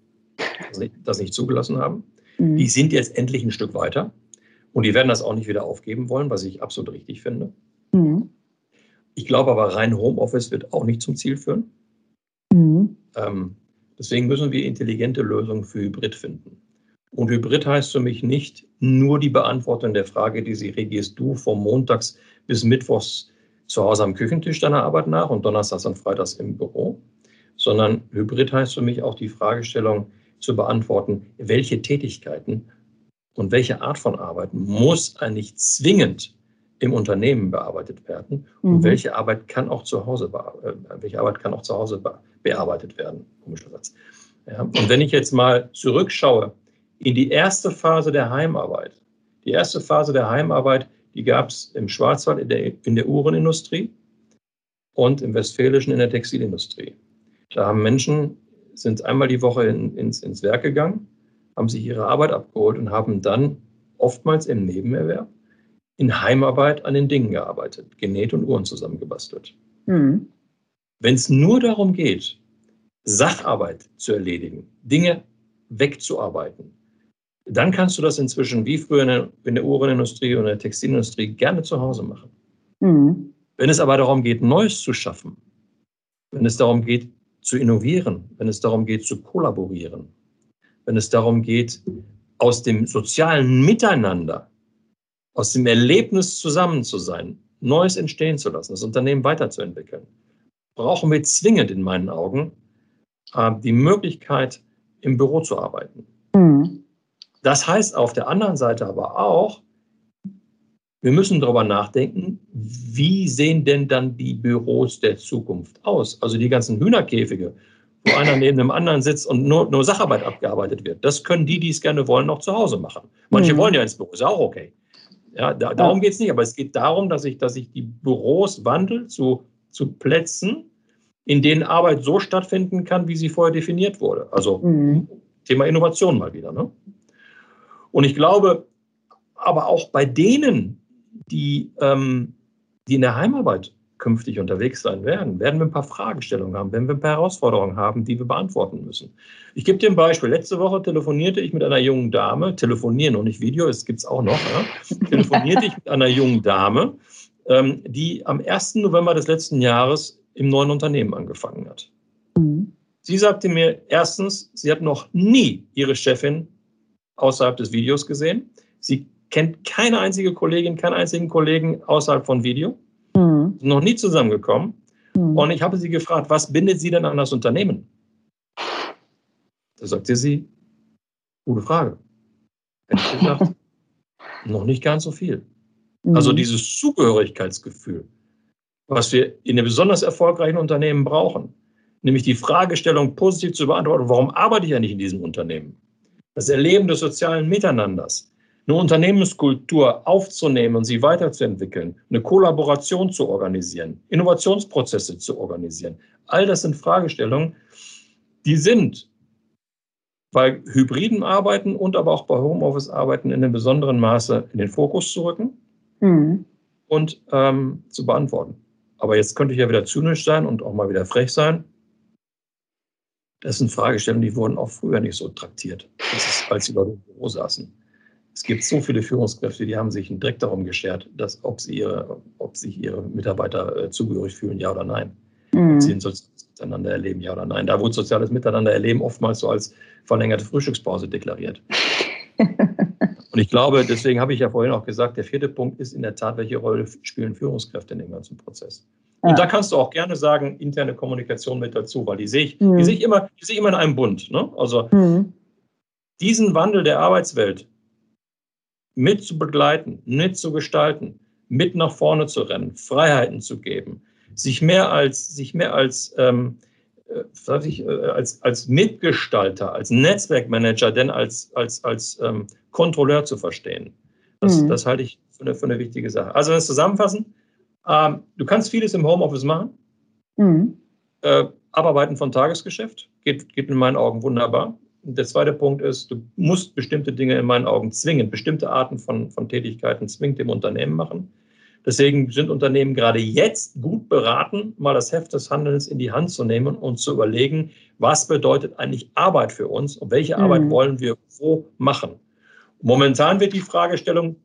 das nicht zugelassen haben. Mhm. Die sind jetzt endlich ein Stück weiter und die werden das auch nicht wieder aufgeben wollen, was ich absolut richtig finde. Mhm. Ich glaube aber, rein Homeoffice wird auch nicht zum Ziel führen. Mhm. Ähm, deswegen müssen wir intelligente Lösungen für Hybrid finden. Und Hybrid heißt für mich nicht nur die Beantwortung der Frage, die Sie regierst du vom Montags bis Mittwochs zu Hause am Küchentisch deiner Arbeit nach und Donnerstags und Freitags im Büro, sondern Hybrid heißt für mich auch die Fragestellung zu beantworten, welche Tätigkeiten und welche Art von Arbeit muss eigentlich zwingend im Unternehmen bearbeitet werden und mhm. welche Arbeit kann auch zu Hause äh, welche Arbeit kann auch zu Hause bearbeitet werden komischer Satz ja, und wenn ich jetzt mal zurückschaue in die erste Phase der Heimarbeit die erste Phase der Heimarbeit die gab es im Schwarzwald in der, in der Uhrenindustrie und im Westfälischen in der Textilindustrie da haben Menschen, sind einmal die Woche in, ins, ins Werk gegangen, haben sich ihre Arbeit abgeholt und haben dann oftmals im Nebenerwerb in Heimarbeit an den Dingen gearbeitet, genäht und Uhren zusammengebastelt. Mhm. Wenn es nur darum geht, Sacharbeit zu erledigen, Dinge wegzuarbeiten, dann kannst du das inzwischen wie früher in der, in der Uhrenindustrie oder der Textilindustrie gerne zu Hause machen. Mhm. Wenn es aber darum geht, Neues zu schaffen, wenn es darum geht, zu innovieren, wenn es darum geht, zu kollaborieren, wenn es darum geht, aus dem sozialen Miteinander, aus dem Erlebnis zusammen zu sein, Neues entstehen zu lassen, das Unternehmen weiterzuentwickeln, brauchen wir zwingend in meinen Augen äh, die Möglichkeit, im Büro zu arbeiten. Mhm. Das heißt auf der anderen Seite aber auch, wir müssen darüber nachdenken, wie sehen denn dann die Büros der Zukunft aus? Also die ganzen Hühnerkäfige, wo einer [laughs] neben dem anderen sitzt und nur, nur Sacharbeit abgearbeitet wird. Das können die, die es gerne wollen, noch zu Hause machen. Manche mhm. wollen ja ins Büro, ist auch okay. Ja, da, darum geht es nicht, aber es geht darum, dass ich, dass ich die Büros wandle zu, zu Plätzen, in denen Arbeit so stattfinden kann, wie sie vorher definiert wurde. Also mhm. Thema Innovation mal wieder. Ne? Und ich glaube, aber auch bei denen, die, ähm, die in der Heimarbeit künftig unterwegs sein werden, werden wir ein paar Fragestellungen haben, werden wir ein paar Herausforderungen haben, die wir beantworten müssen. Ich gebe dir ein Beispiel. Letzte Woche telefonierte ich mit einer jungen Dame, telefonieren und nicht Video, es gibt es auch noch, ja? [laughs] telefonierte ich mit einer jungen Dame, ähm, die am 1. November des letzten Jahres im neuen Unternehmen angefangen hat. Mhm. Sie sagte mir erstens, sie hat noch nie ihre Chefin außerhalb des Videos gesehen. Sie kennt keine einzige Kollegin, keinen einzigen Kollegen außerhalb von Video. Mhm. Noch nie zusammengekommen. Mhm. Und ich habe sie gefragt, was bindet sie denn an das Unternehmen? Da sagte sie, gute Frage. Hätte ich [laughs] gedacht, noch nicht ganz so viel. Mhm. Also dieses Zugehörigkeitsgefühl, was wir in einem besonders erfolgreichen Unternehmen brauchen, nämlich die Fragestellung positiv zu beantworten, warum arbeite ich ja nicht in diesem Unternehmen? Das Erleben des sozialen Miteinanders, eine Unternehmenskultur aufzunehmen und sie weiterzuentwickeln, eine Kollaboration zu organisieren, Innovationsprozesse zu organisieren. All das sind Fragestellungen, die sind bei hybriden Arbeiten und aber auch bei Homeoffice-Arbeiten in einem besonderen Maße in den Fokus zu rücken mhm. und ähm, zu beantworten. Aber jetzt könnte ich ja wieder zynisch sein und auch mal wieder frech sein. Das sind Fragestellungen, die wurden auch früher nicht so traktiert, ist, als die Leute im Büro saßen. Es gibt so viele Führungskräfte, die haben sich direkt darum geschert, dass, ob, sie ihre, ob sich ihre Mitarbeiter äh, zugehörig fühlen, ja oder nein. Mhm. Sie ein soziales Miteinander erleben, ja oder nein. Da wurde soziales Miteinander erleben oftmals so als verlängerte Frühstückspause deklariert. Und ich glaube, deswegen habe ich ja vorhin auch gesagt, der vierte Punkt ist in der Tat, welche Rolle spielen Führungskräfte in dem ganzen Prozess. Ja. Und da kannst du auch gerne sagen, interne Kommunikation mit dazu, weil die sehe ich, mhm. die sehe ich immer, die sehe ich immer in einem Bund. Ne? Also mhm. diesen Wandel der Arbeitswelt mit zu begleiten, mit zu gestalten, mit nach vorne zu rennen, Freiheiten zu geben, sich mehr als, sich mehr als, ähm, äh, ich, äh, als, als Mitgestalter, als Netzwerkmanager, denn als, als, als ähm, Kontrolleur zu verstehen. Das, mhm. das halte ich für eine, für eine wichtige Sache. Also, wenn wir es zusammenfassen, ähm, du kannst vieles im Homeoffice machen. Mhm. Äh, Abarbeiten von Tagesgeschäft geht, geht in meinen Augen wunderbar. Der zweite Punkt ist, du musst bestimmte Dinge in meinen Augen zwingen, bestimmte Arten von, von Tätigkeiten zwingend im Unternehmen machen. Deswegen sind Unternehmen gerade jetzt gut beraten, mal das Heft des Handelns in die Hand zu nehmen und zu überlegen, was bedeutet eigentlich Arbeit für uns und welche Arbeit mhm. wollen wir wo machen. Momentan wird die Fragestellung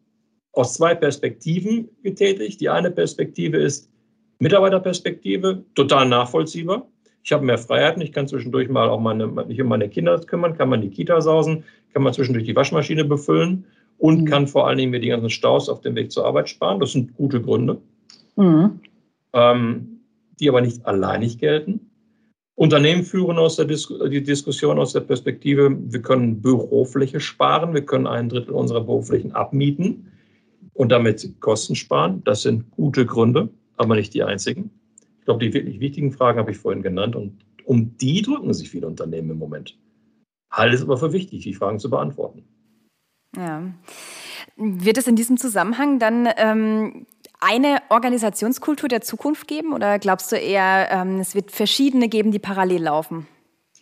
aus zwei Perspektiven getätigt. Die eine Perspektive ist Mitarbeiterperspektive, total nachvollziehbar. Ich habe mehr Freiheiten, ich kann zwischendurch mal auch meine, mich um meine Kinder kümmern, kann man die Kita sausen, kann man zwischendurch die Waschmaschine befüllen und mhm. kann vor allen Dingen mir die ganzen Staus auf dem Weg zur Arbeit sparen. Das sind gute Gründe, mhm. ähm, die aber nicht alleinig gelten. Unternehmen führen aus der Dis die Diskussion aus der Perspektive, wir können Bürofläche sparen, wir können ein Drittel unserer Büroflächen abmieten und damit Kosten sparen. Das sind gute Gründe, aber nicht die einzigen glaube, die wirklich wichtigen Fragen habe ich vorhin genannt und um die drücken sich viele Unternehmen im Moment. Halte es aber für wichtig, die Fragen zu beantworten. Ja. Wird es in diesem Zusammenhang dann ähm, eine Organisationskultur der Zukunft geben oder glaubst du eher, ähm, es wird verschiedene geben, die parallel laufen?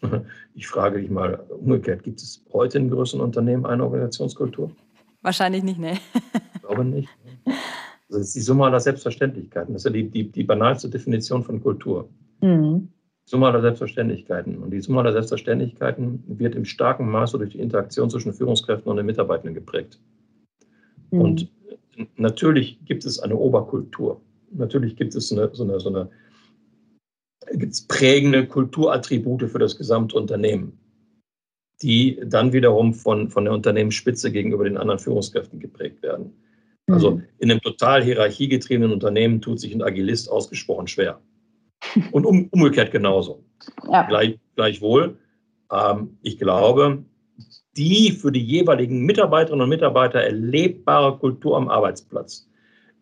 [laughs] Ich frage dich mal umgekehrt, gibt es heute in größeren Unternehmen eine Organisationskultur? Wahrscheinlich nicht, ne? Ich glaube nicht. Das ist die Summe aller Selbstverständlichkeiten. Das ist ja die, die, die banalste Definition von Kultur. Mhm. Summe aller Selbstverständlichkeit. Und die Summe aller Selbstverständlichkeiten wird im starken Maße durch die Interaktion zwischen Führungskräften und den Mitarbeitenden geprägt. Mhm. Und natürlich gibt es eine Oberkultur. Natürlich gibt es eine, so eine, so eine gibt's prägende Kulturattribute für das gesamte Unternehmen, die dann wiederum von, von der Unternehmensspitze gegenüber den anderen Führungskräften geprägt werden. Also mhm. in einem total hierarchiegetriebenen Unternehmen tut sich ein Agilist ausgesprochen schwer. Und um, umgekehrt genauso. Ja. Gleich, gleichwohl, ähm, ich glaube, die für die jeweiligen Mitarbeiterinnen und Mitarbeiter erlebbare Kultur am Arbeitsplatz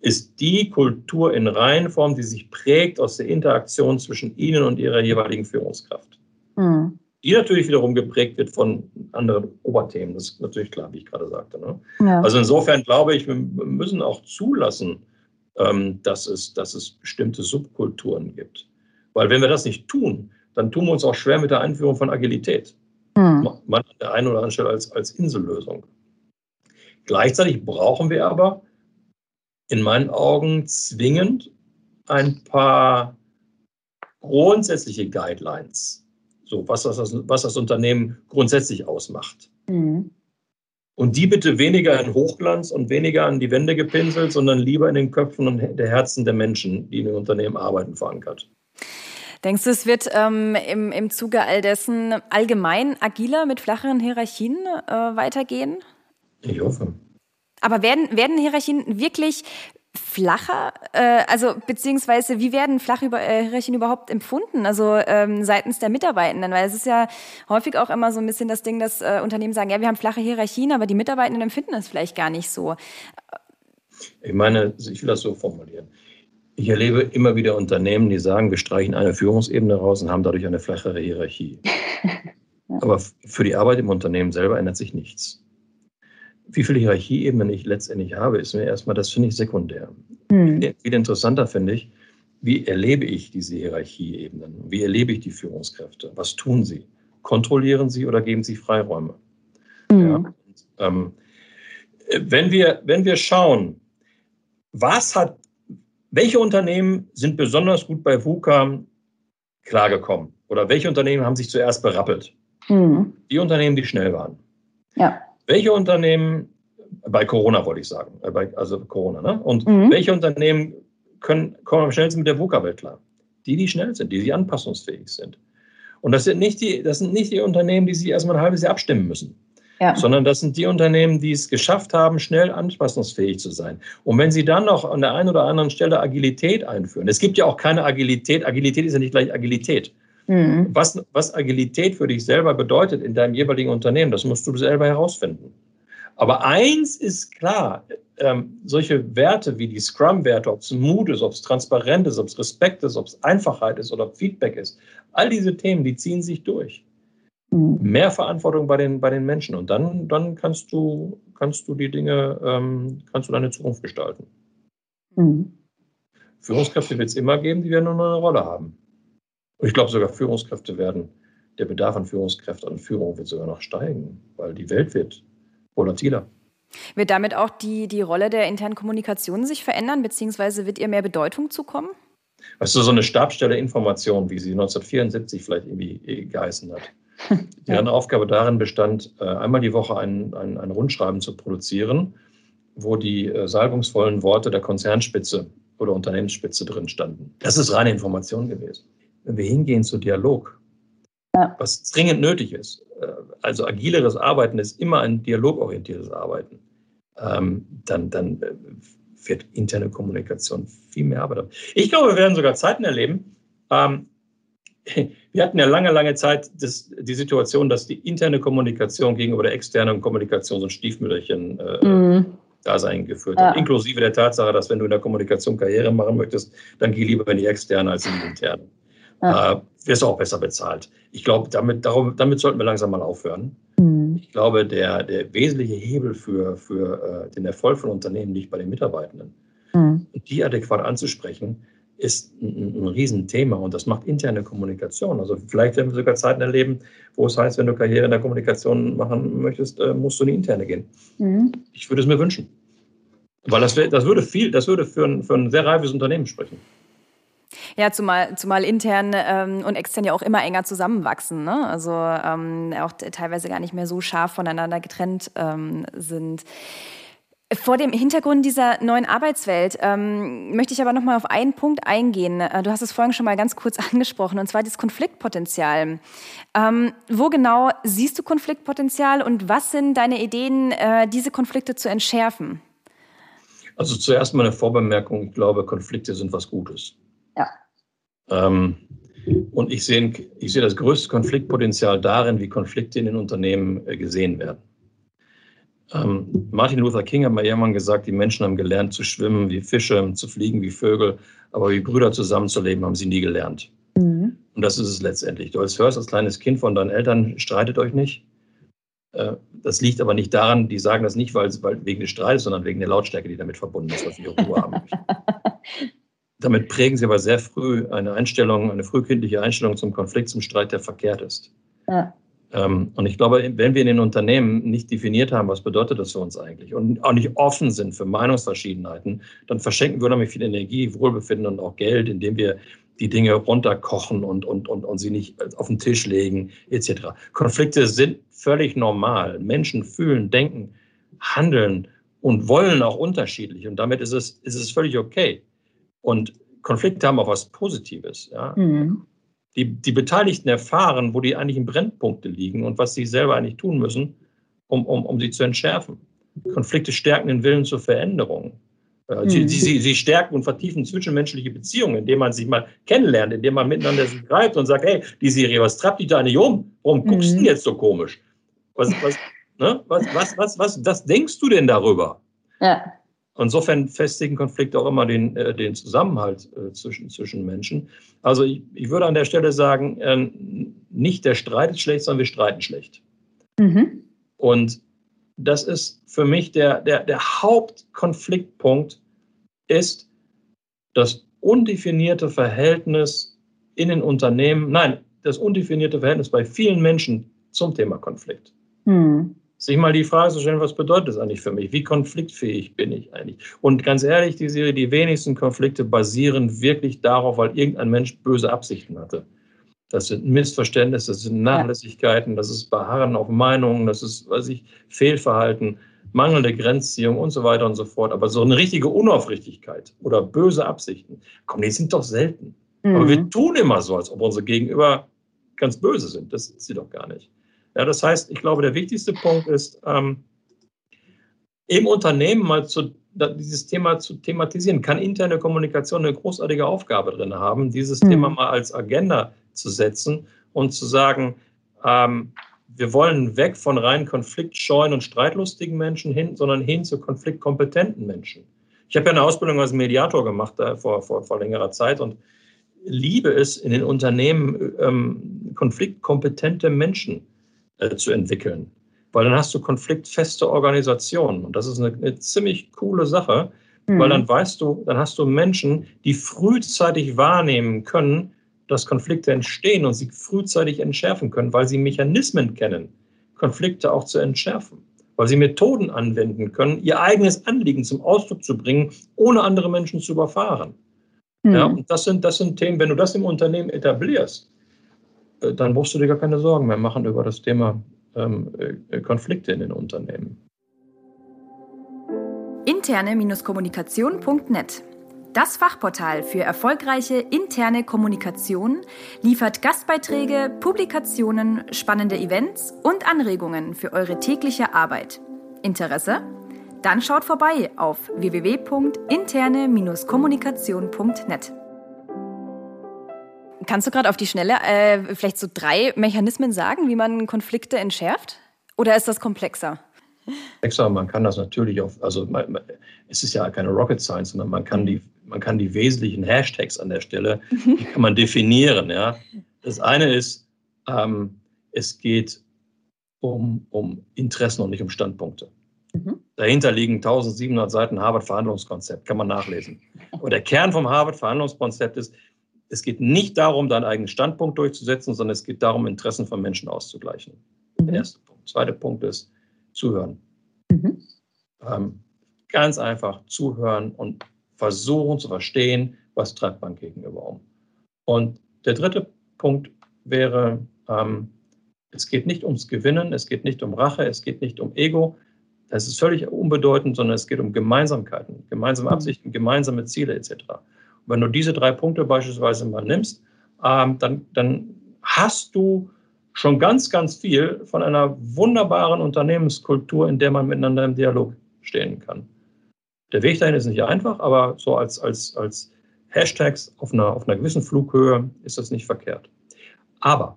ist die Kultur in Reihenform, die sich prägt aus der Interaktion zwischen Ihnen und Ihrer jeweiligen Führungskraft. Mhm. Die natürlich wiederum geprägt wird von anderen Oberthemen. Das ist natürlich klar, wie ich gerade sagte. Ne? Ja. Also insofern glaube ich, wir müssen auch zulassen, ähm, dass, es, dass es bestimmte Subkulturen gibt. Weil wenn wir das nicht tun, dann tun wir uns auch schwer mit der Einführung von Agilität. Hm. Man an der einen oder anderen Stelle als, als Insellösung. Gleichzeitig brauchen wir aber in meinen Augen zwingend ein paar grundsätzliche Guidelines, so was das, was das Unternehmen grundsätzlich ausmacht. Mhm. Und die bitte weniger in Hochglanz und weniger an die Wände gepinselt, sondern lieber in den Köpfen und der Herzen der Menschen, die in den Unternehmen arbeiten, verankert. Denkst du, es wird ähm, im, im Zuge all dessen allgemein agiler mit flacheren Hierarchien äh, weitergehen? Ich hoffe. Aber werden, werden Hierarchien wirklich flacher? Äh, also beziehungsweise wie werden flache äh, Hierarchien überhaupt empfunden? Also ähm, seitens der Mitarbeitenden, weil es ist ja häufig auch immer so ein bisschen das Ding, dass äh, Unternehmen sagen, ja, wir haben flache Hierarchien, aber die Mitarbeitenden empfinden es vielleicht gar nicht so. Ich meine, ich will das so formulieren. Ich erlebe immer wieder Unternehmen, die sagen, wir streichen eine Führungsebene raus und haben dadurch eine flachere Hierarchie. [laughs] ja. Aber für die Arbeit im Unternehmen selber ändert sich nichts. Wie viele Hierarchieebenen ich letztendlich habe, ist mir erstmal, das finde ich sekundär. Hm. Viel interessanter finde ich, wie erlebe ich diese Hierarchieebenen? Wie erlebe ich die Führungskräfte? Was tun sie? Kontrollieren sie oder geben sie Freiräume? Hm. Ja, und, ähm, wenn, wir, wenn wir schauen, was hat welche Unternehmen sind besonders gut bei VUCA klargekommen? Oder welche Unternehmen haben sich zuerst berappelt? Mhm. Die Unternehmen, die schnell waren. Ja. Welche Unternehmen, bei Corona wollte ich sagen, äh, also Corona, ne? Und mhm. welche Unternehmen können, kommen am schnellsten mit der VUCA-Welt klar? Die, die schnell sind, die, die anpassungsfähig sind. Und das sind nicht die, das sind nicht die Unternehmen, die sich erstmal ein halbes Jahr abstimmen müssen ja. sondern das sind die Unternehmen, die es geschafft haben, schnell anpassungsfähig zu sein. Und wenn sie dann noch an der einen oder anderen Stelle Agilität einführen, es gibt ja auch keine Agilität, Agilität ist ja nicht gleich Agilität. Mhm. Was, was Agilität für dich selber bedeutet in deinem jeweiligen Unternehmen, das musst du selber herausfinden. Aber eins ist klar, ähm, solche Werte wie die Scrum-Werte, ob es Mut ist, ob es transparent ist, ob es Respekt ist, ob es Einfachheit ist oder Feedback ist, all diese Themen, die ziehen sich durch. Mehr Verantwortung bei den, bei den Menschen und dann, dann kannst du, kannst du die Dinge, ähm, kannst du deine Zukunft gestalten. Mhm. Führungskräfte wird es immer geben, die werden nur eine Rolle haben. Und ich glaube sogar Führungskräfte werden, der Bedarf an Führungskräften und Führung wird sogar noch steigen, weil die Welt wird volatiler. Wird damit auch die, die Rolle der internen Kommunikation sich verändern, beziehungsweise wird ihr mehr Bedeutung zukommen? Weißt du, so eine Stabstelle Information, wie sie 1974 vielleicht irgendwie geheißen hat. [laughs] Deren Aufgabe darin bestand, äh, einmal die Woche ein, ein, ein Rundschreiben zu produzieren, wo die äh, salbungsvollen Worte der Konzernspitze oder Unternehmensspitze drin standen. Das ist reine Information gewesen. Wenn wir hingehen zu Dialog, ja. was dringend nötig ist, äh, also agileres Arbeiten ist immer ein dialogorientiertes Arbeiten, ähm, dann, dann wird interne Kommunikation viel mehr Arbeit haben. Ich glaube, wir werden sogar Zeiten erleben, ähm, wir hatten ja lange, lange Zeit das, die Situation, dass die interne Kommunikation gegenüber der externen Kommunikation so ein Stiefmütterchen äh, mhm. Dasein geführt hat. Ja. Inklusive der Tatsache, dass wenn du in der Kommunikation Karriere machen möchtest, dann geh lieber in die externe als in die interne. Ja. Äh, wirst du auch besser bezahlt. Ich glaube, damit, darum, damit sollten wir langsam mal aufhören. Mhm. Ich glaube, der, der wesentliche Hebel für, für äh, den Erfolg von Unternehmen liegt bei den Mitarbeitenden. Mhm. Und die adäquat anzusprechen, ist ein, ein Riesenthema und das macht interne Kommunikation. Also vielleicht werden wir sogar Zeiten erleben, wo es heißt, wenn du Karriere in der Kommunikation machen möchtest, äh, musst du in die interne gehen. Mhm. Ich würde es mir wünschen. Weil das, das würde viel, das würde für ein, für ein sehr reifes Unternehmen sprechen. Ja, zumal, zumal intern ähm, und extern ja auch immer enger zusammenwachsen. Ne? Also ähm, auch teilweise gar nicht mehr so scharf voneinander getrennt ähm, sind. Vor dem Hintergrund dieser neuen Arbeitswelt ähm, möchte ich aber noch mal auf einen Punkt eingehen. Äh, du hast es vorhin schon mal ganz kurz [laughs] angesprochen, und zwar das Konfliktpotenzial. Ähm, wo genau siehst du Konfliktpotenzial und was sind deine Ideen, äh, diese Konflikte zu entschärfen? Also zuerst mal eine Vorbemerkung. Ich glaube, Konflikte sind was Gutes. Ja. Ähm, und ich sehe, ich sehe das größte Konfliktpotenzial darin, wie Konflikte in den Unternehmen äh, gesehen werden. Ähm, Martin Luther King hat mal irgendwann gesagt, die Menschen haben gelernt zu schwimmen wie Fische, zu fliegen wie Vögel, aber wie Brüder zusammenzuleben haben sie nie gelernt. Mhm. Und das ist es letztendlich. Du hörst als kleines Kind von deinen Eltern, streitet euch nicht. Äh, das liegt aber nicht daran, die sagen das nicht, weil, weil wegen des Streits, sondern wegen der Lautstärke, die damit verbunden ist, was sie ihre Ruhe haben [laughs] Damit prägen sie aber sehr früh eine Einstellung, eine frühkindliche Einstellung zum Konflikt, zum Streit, der verkehrt ist. Ja. Ähm, und ich glaube, wenn wir in den Unternehmen nicht definiert haben, was bedeutet das für uns eigentlich und auch nicht offen sind für Meinungsverschiedenheiten, dann verschenken wir unheimlich viel Energie, Wohlbefinden und auch Geld, indem wir die Dinge runterkochen und, und, und, und sie nicht auf den Tisch legen, etc. Konflikte sind völlig normal. Menschen fühlen, denken, handeln und wollen auch unterschiedlich. Und damit ist es, ist es völlig okay. Und Konflikte haben auch was Positives. Ja? Mhm. Die, die Beteiligten erfahren, wo die eigentlichen Brennpunkte liegen und was sie selber eigentlich tun müssen, um, um, um sie zu entschärfen. Konflikte stärken den Willen zur Veränderung. Mhm. Sie, sie, sie, stärken und vertiefen zwischenmenschliche Beziehungen, indem man sich mal kennenlernt, indem man miteinander sich greift und sagt, hey, die Serie, was treibt dich da nicht um? Warum guckst du mhm. jetzt so komisch? Was, was, ne? was, was, was, was, was denkst du denn darüber? Ja. Insofern festigen Konflikte auch immer den, äh, den Zusammenhalt äh, zwischen, zwischen Menschen. Also ich, ich würde an der Stelle sagen, äh, nicht der Streit ist schlecht, sondern wir streiten schlecht. Mhm. Und das ist für mich der, der, der Hauptkonfliktpunkt, ist das undefinierte Verhältnis in den Unternehmen, nein, das undefinierte Verhältnis bei vielen Menschen zum Thema Konflikt. Mhm sich mal die Frage zu stellen, was bedeutet das eigentlich für mich? Wie konfliktfähig bin ich eigentlich? Und ganz ehrlich, die Serie, die wenigsten Konflikte basieren wirklich darauf, weil irgendein Mensch böse Absichten hatte. Das sind Missverständnisse, das sind Nachlässigkeiten, das ist Beharren auf Meinungen, das ist, weiß ich, Fehlverhalten, mangelnde Grenzziehung und so weiter und so fort. Aber so eine richtige Unaufrichtigkeit oder böse Absichten, komm, die sind doch selten. Mhm. Aber wir tun immer so, als ob unsere Gegenüber ganz böse sind. Das sind sie doch gar nicht. Ja, das heißt, ich glaube, der wichtigste Punkt ist, ähm, im Unternehmen mal zu, dieses Thema zu thematisieren. Kann interne Kommunikation eine großartige Aufgabe drin haben, dieses mhm. Thema mal als Agenda zu setzen und zu sagen, ähm, wir wollen weg von rein konfliktscheuen und streitlustigen Menschen hin, sondern hin zu konfliktkompetenten Menschen. Ich habe ja eine Ausbildung als Mediator gemacht äh, vor, vor, vor längerer Zeit und liebe es, in den Unternehmen ähm, konfliktkompetente Menschen äh, zu entwickeln. Weil dann hast du konfliktfeste Organisationen. Und das ist eine, eine ziemlich coole Sache, mhm. weil dann weißt du, dann hast du Menschen, die frühzeitig wahrnehmen können, dass Konflikte entstehen und sie frühzeitig entschärfen können, weil sie Mechanismen kennen, Konflikte auch zu entschärfen. Weil sie Methoden anwenden können, ihr eigenes Anliegen zum Ausdruck zu bringen, ohne andere Menschen zu überfahren. Mhm. Ja, und das sind, das sind Themen, wenn du das im Unternehmen etablierst, dann musst du dir gar keine Sorgen mehr machen über das Thema ähm, äh, Konflikte in den Unternehmen. Interne-kommunikation.net das Fachportal für erfolgreiche interne Kommunikation liefert Gastbeiträge, Publikationen, spannende Events und Anregungen für eure tägliche Arbeit. Interesse? Dann schaut vorbei auf www.interne-kommunikation.net. Kannst du gerade auf die Schnelle äh, vielleicht so drei Mechanismen sagen, wie man Konflikte entschärft? Oder ist das komplexer? Komplexer, man kann das natürlich auf, also man, man, es ist ja keine Rocket Science, sondern man kann die, man kann die wesentlichen Hashtags an der Stelle, die kann man definieren. Ja. Das eine ist, ähm, es geht um, um Interessen und nicht um Standpunkte. Mhm. Dahinter liegen 1700 Seiten Harvard-Verhandlungskonzept, kann man nachlesen. Und der Kern vom Harvard-Verhandlungskonzept ist, es geht nicht darum, deinen eigenen Standpunkt durchzusetzen, sondern es geht darum, Interessen von Menschen auszugleichen. Mhm. Der erste Punkt. Zweiter Punkt ist zuhören. Mhm. Ähm, Ganz einfach zuhören und versuchen zu verstehen, was treibt man gegenüber um. Und der dritte Punkt wäre, ähm, es geht nicht ums Gewinnen, es geht nicht um Rache, es geht nicht um Ego. Das ist völlig unbedeutend, sondern es geht um Gemeinsamkeiten, gemeinsame mhm. Absichten, gemeinsame Ziele etc. Wenn du diese drei Punkte beispielsweise mal nimmst, ähm, dann, dann hast du schon ganz, ganz viel von einer wunderbaren Unternehmenskultur, in der man miteinander im Dialog stehen kann. Der Weg dahin ist nicht einfach, aber so als, als, als Hashtags auf einer, auf einer gewissen Flughöhe ist das nicht verkehrt. Aber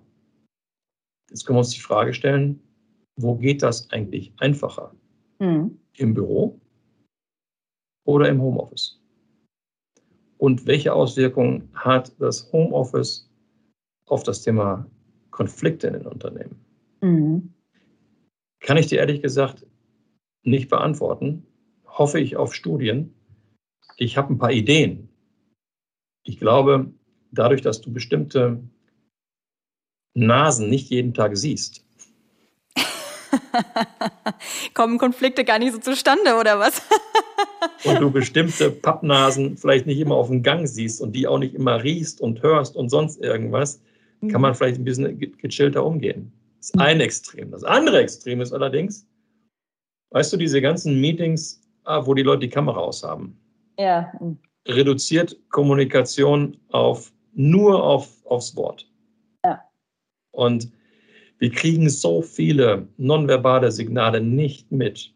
jetzt können wir uns die Frage stellen, wo geht das eigentlich einfacher? Mhm. Im Büro oder im Homeoffice? Und welche Auswirkungen hat das Homeoffice auf das Thema Konflikte in den Unternehmen? Mhm. Kann ich dir ehrlich gesagt nicht beantworten. Hoffe ich auf Studien. Ich habe ein paar Ideen. Ich glaube, dadurch, dass du bestimmte Nasen nicht jeden Tag siehst, [laughs] Kommen Konflikte gar nicht so zustande, oder was? [laughs] und du bestimmte Pappnasen vielleicht nicht immer auf dem Gang siehst und die auch nicht immer riechst und hörst und sonst irgendwas, kann man mhm. vielleicht ein bisschen gechillter umgehen. Das ist ein Extrem. Das andere Extrem ist allerdings, weißt du, diese ganzen Meetings, ah, wo die Leute die Kamera aushaben. Ja. Reduziert Kommunikation auf nur auf, aufs Wort. Ja. Und wir kriegen so viele nonverbale Signale nicht mit,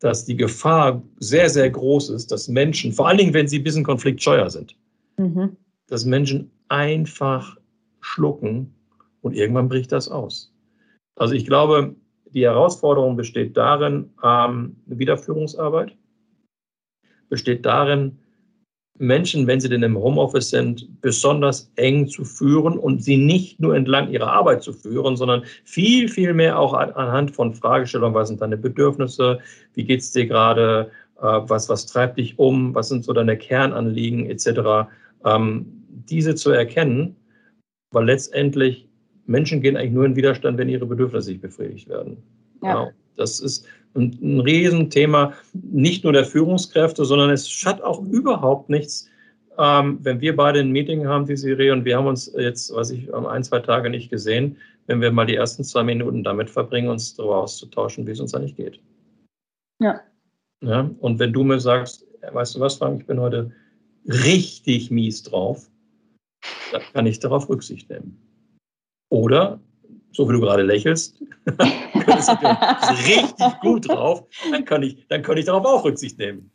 dass die Gefahr sehr, sehr groß ist, dass Menschen, vor allen Dingen, wenn sie ein bisschen konfliktscheuer sind, mhm. dass Menschen einfach schlucken und irgendwann bricht das aus. Also ich glaube, die Herausforderung besteht darin, ähm, Wiederführungsarbeit, besteht darin, Menschen, wenn sie denn im Homeoffice sind, besonders eng zu führen und sie nicht nur entlang ihrer Arbeit zu führen, sondern viel, viel mehr auch anhand von Fragestellungen, was sind deine Bedürfnisse, wie geht es dir gerade, äh, was, was treibt dich um, was sind so deine Kernanliegen etc., ähm, diese zu erkennen, weil letztendlich Menschen gehen eigentlich nur in Widerstand, wenn ihre Bedürfnisse nicht befriedigt werden. Ja. Genau. Das ist ein, ein Riesenthema, nicht nur der Führungskräfte, sondern es hat auch überhaupt nichts, ähm, wenn wir beide ein Meeting haben, die Serie, und wir haben uns jetzt, weiß ich, ein, zwei Tage nicht gesehen, wenn wir mal die ersten zwei Minuten damit verbringen, uns darüber auszutauschen, wie es uns eigentlich geht. Ja. ja. Und wenn du mir sagst, weißt du was, Frank, ich bin heute richtig mies drauf, dann kann ich darauf Rücksicht nehmen. Oder so wie du gerade lächelst, [laughs] [laughs] richtig gut drauf, dann kann, ich, dann kann ich darauf auch Rücksicht nehmen.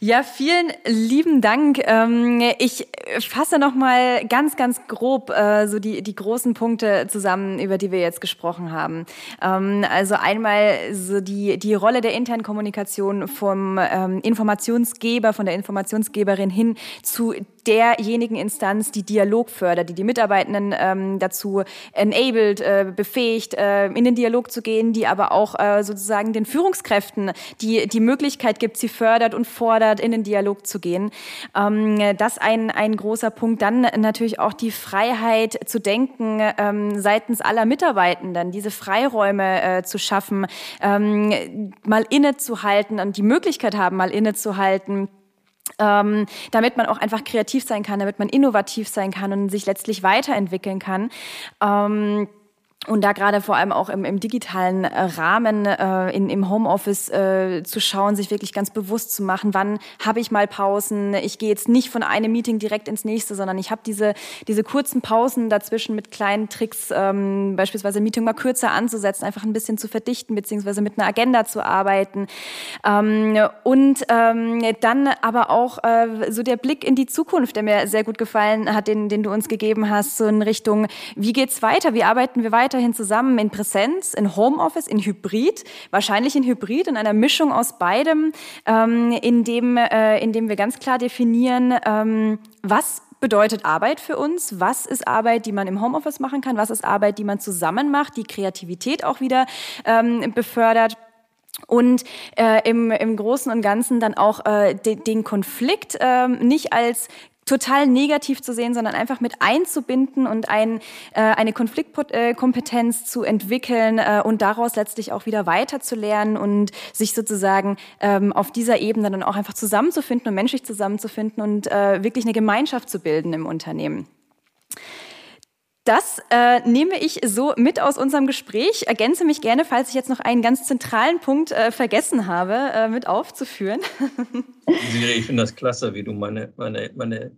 Ja, vielen lieben Dank. Ähm, ich fasse noch mal ganz, ganz grob äh, so die, die großen Punkte zusammen, über die wir jetzt gesprochen haben. Ähm, also einmal so die, die Rolle der internen Kommunikation vom ähm, Informationsgeber, von der Informationsgeberin hin zu derjenigen Instanz, die Dialog fördert, die die Mitarbeitenden dazu enabled, äh, befähigt, äh, in den Dialog zu gehen, die aber auch sozusagen den Führungskräften die, die Möglichkeit gibt, sie fördert und fordert, in den Dialog zu gehen. Ähm, das ein, ein großer Punkt. Dann natürlich auch die Freiheit zu denken ähm, seitens aller Mitarbeitenden, diese Freiräume äh, zu schaffen, ähm, mal innezuhalten und die Möglichkeit haben, mal innezuhalten ähm, damit man auch einfach kreativ sein kann, damit man innovativ sein kann und sich letztlich weiterentwickeln kann. Ähm, und da gerade vor allem auch im, im digitalen äh, Rahmen äh, in, im Homeoffice äh, zu schauen, sich wirklich ganz bewusst zu machen, wann habe ich mal Pausen. Ich gehe jetzt nicht von einem Meeting direkt ins nächste, sondern ich habe diese, diese kurzen Pausen dazwischen mit kleinen Tricks, ähm, beispielsweise Meeting mal kürzer anzusetzen, einfach ein bisschen zu verdichten, beziehungsweise mit einer Agenda zu arbeiten. Ähm, und ähm, dann aber auch äh, so der Blick in die Zukunft, der mir sehr gut gefallen hat, den, den du uns gegeben hast, so in Richtung, wie geht's weiter, wie arbeiten wir weiter? Weiterhin zusammen in Präsenz, in Homeoffice, in Hybrid, wahrscheinlich in Hybrid, in einer Mischung aus beidem, ähm, in, dem, äh, in dem wir ganz klar definieren, ähm, was bedeutet Arbeit für uns? Was ist Arbeit, die man im Homeoffice machen kann? Was ist Arbeit, die man zusammen macht, die Kreativität auch wieder ähm, befördert? und äh, im, im Großen und Ganzen dann auch äh, de, den Konflikt äh, nicht als total negativ zu sehen, sondern einfach mit einzubinden und ein, äh, eine Konfliktkompetenz zu entwickeln äh, und daraus letztlich auch wieder weiterzulernen und sich sozusagen ähm, auf dieser Ebene dann auch einfach zusammenzufinden und menschlich zusammenzufinden und äh, wirklich eine Gemeinschaft zu bilden im Unternehmen. Das äh, nehme ich so mit aus unserem Gespräch. Ergänze mich gerne, falls ich jetzt noch einen ganz zentralen Punkt äh, vergessen habe, äh, mit aufzuführen. [laughs] Siri, ich finde das klasse, wie du meine, meine, meine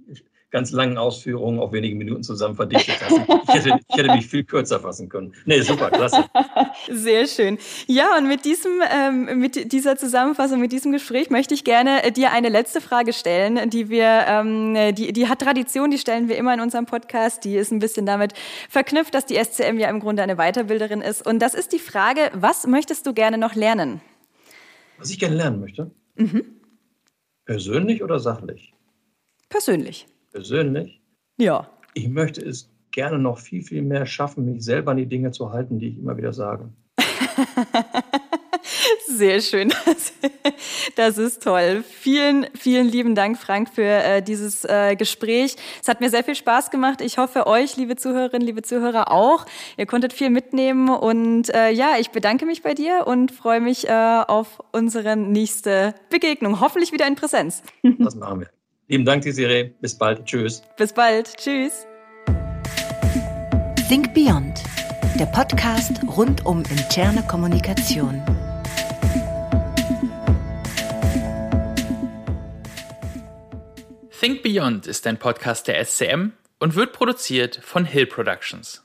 ganz langen Ausführungen auf wenige Minuten zusammen verdichtet hast. Ich hätte, ich hätte mich viel kürzer fassen können. Nee, super, klasse. [laughs] Sehr schön. Ja, und mit, diesem, ähm, mit dieser Zusammenfassung, mit diesem Gespräch möchte ich gerne äh, dir eine letzte Frage stellen, die wir, ähm, die, die hat Tradition, die stellen wir immer in unserem Podcast. Die ist ein bisschen damit verknüpft, dass die SCM ja im Grunde eine Weiterbilderin ist. Und das ist die Frage, was möchtest du gerne noch lernen? Was ich gerne lernen möchte? Mhm. Persönlich oder sachlich? Persönlich persönlich. Ja. Ich möchte es gerne noch viel, viel mehr schaffen, mich selber an die Dinge zu halten, die ich immer wieder sage. [laughs] Sehr schön. Das ist toll. Vielen, vielen lieben Dank, Frank, für äh, dieses äh, Gespräch. Es hat mir sehr viel Spaß gemacht. Ich hoffe, euch, liebe Zuhörerinnen, liebe Zuhörer, auch. Ihr konntet viel mitnehmen. Und äh, ja, ich bedanke mich bei dir und freue mich äh, auf unsere nächste Begegnung. Hoffentlich wieder in Präsenz. Das machen wir. Lieben Dank, Desiree. Bis bald. Tschüss. Bis bald. Tschüss. Think Beyond, der Podcast rund um interne Kommunikation. Think Beyond ist ein Podcast der SCM und wird produziert von Hill Productions.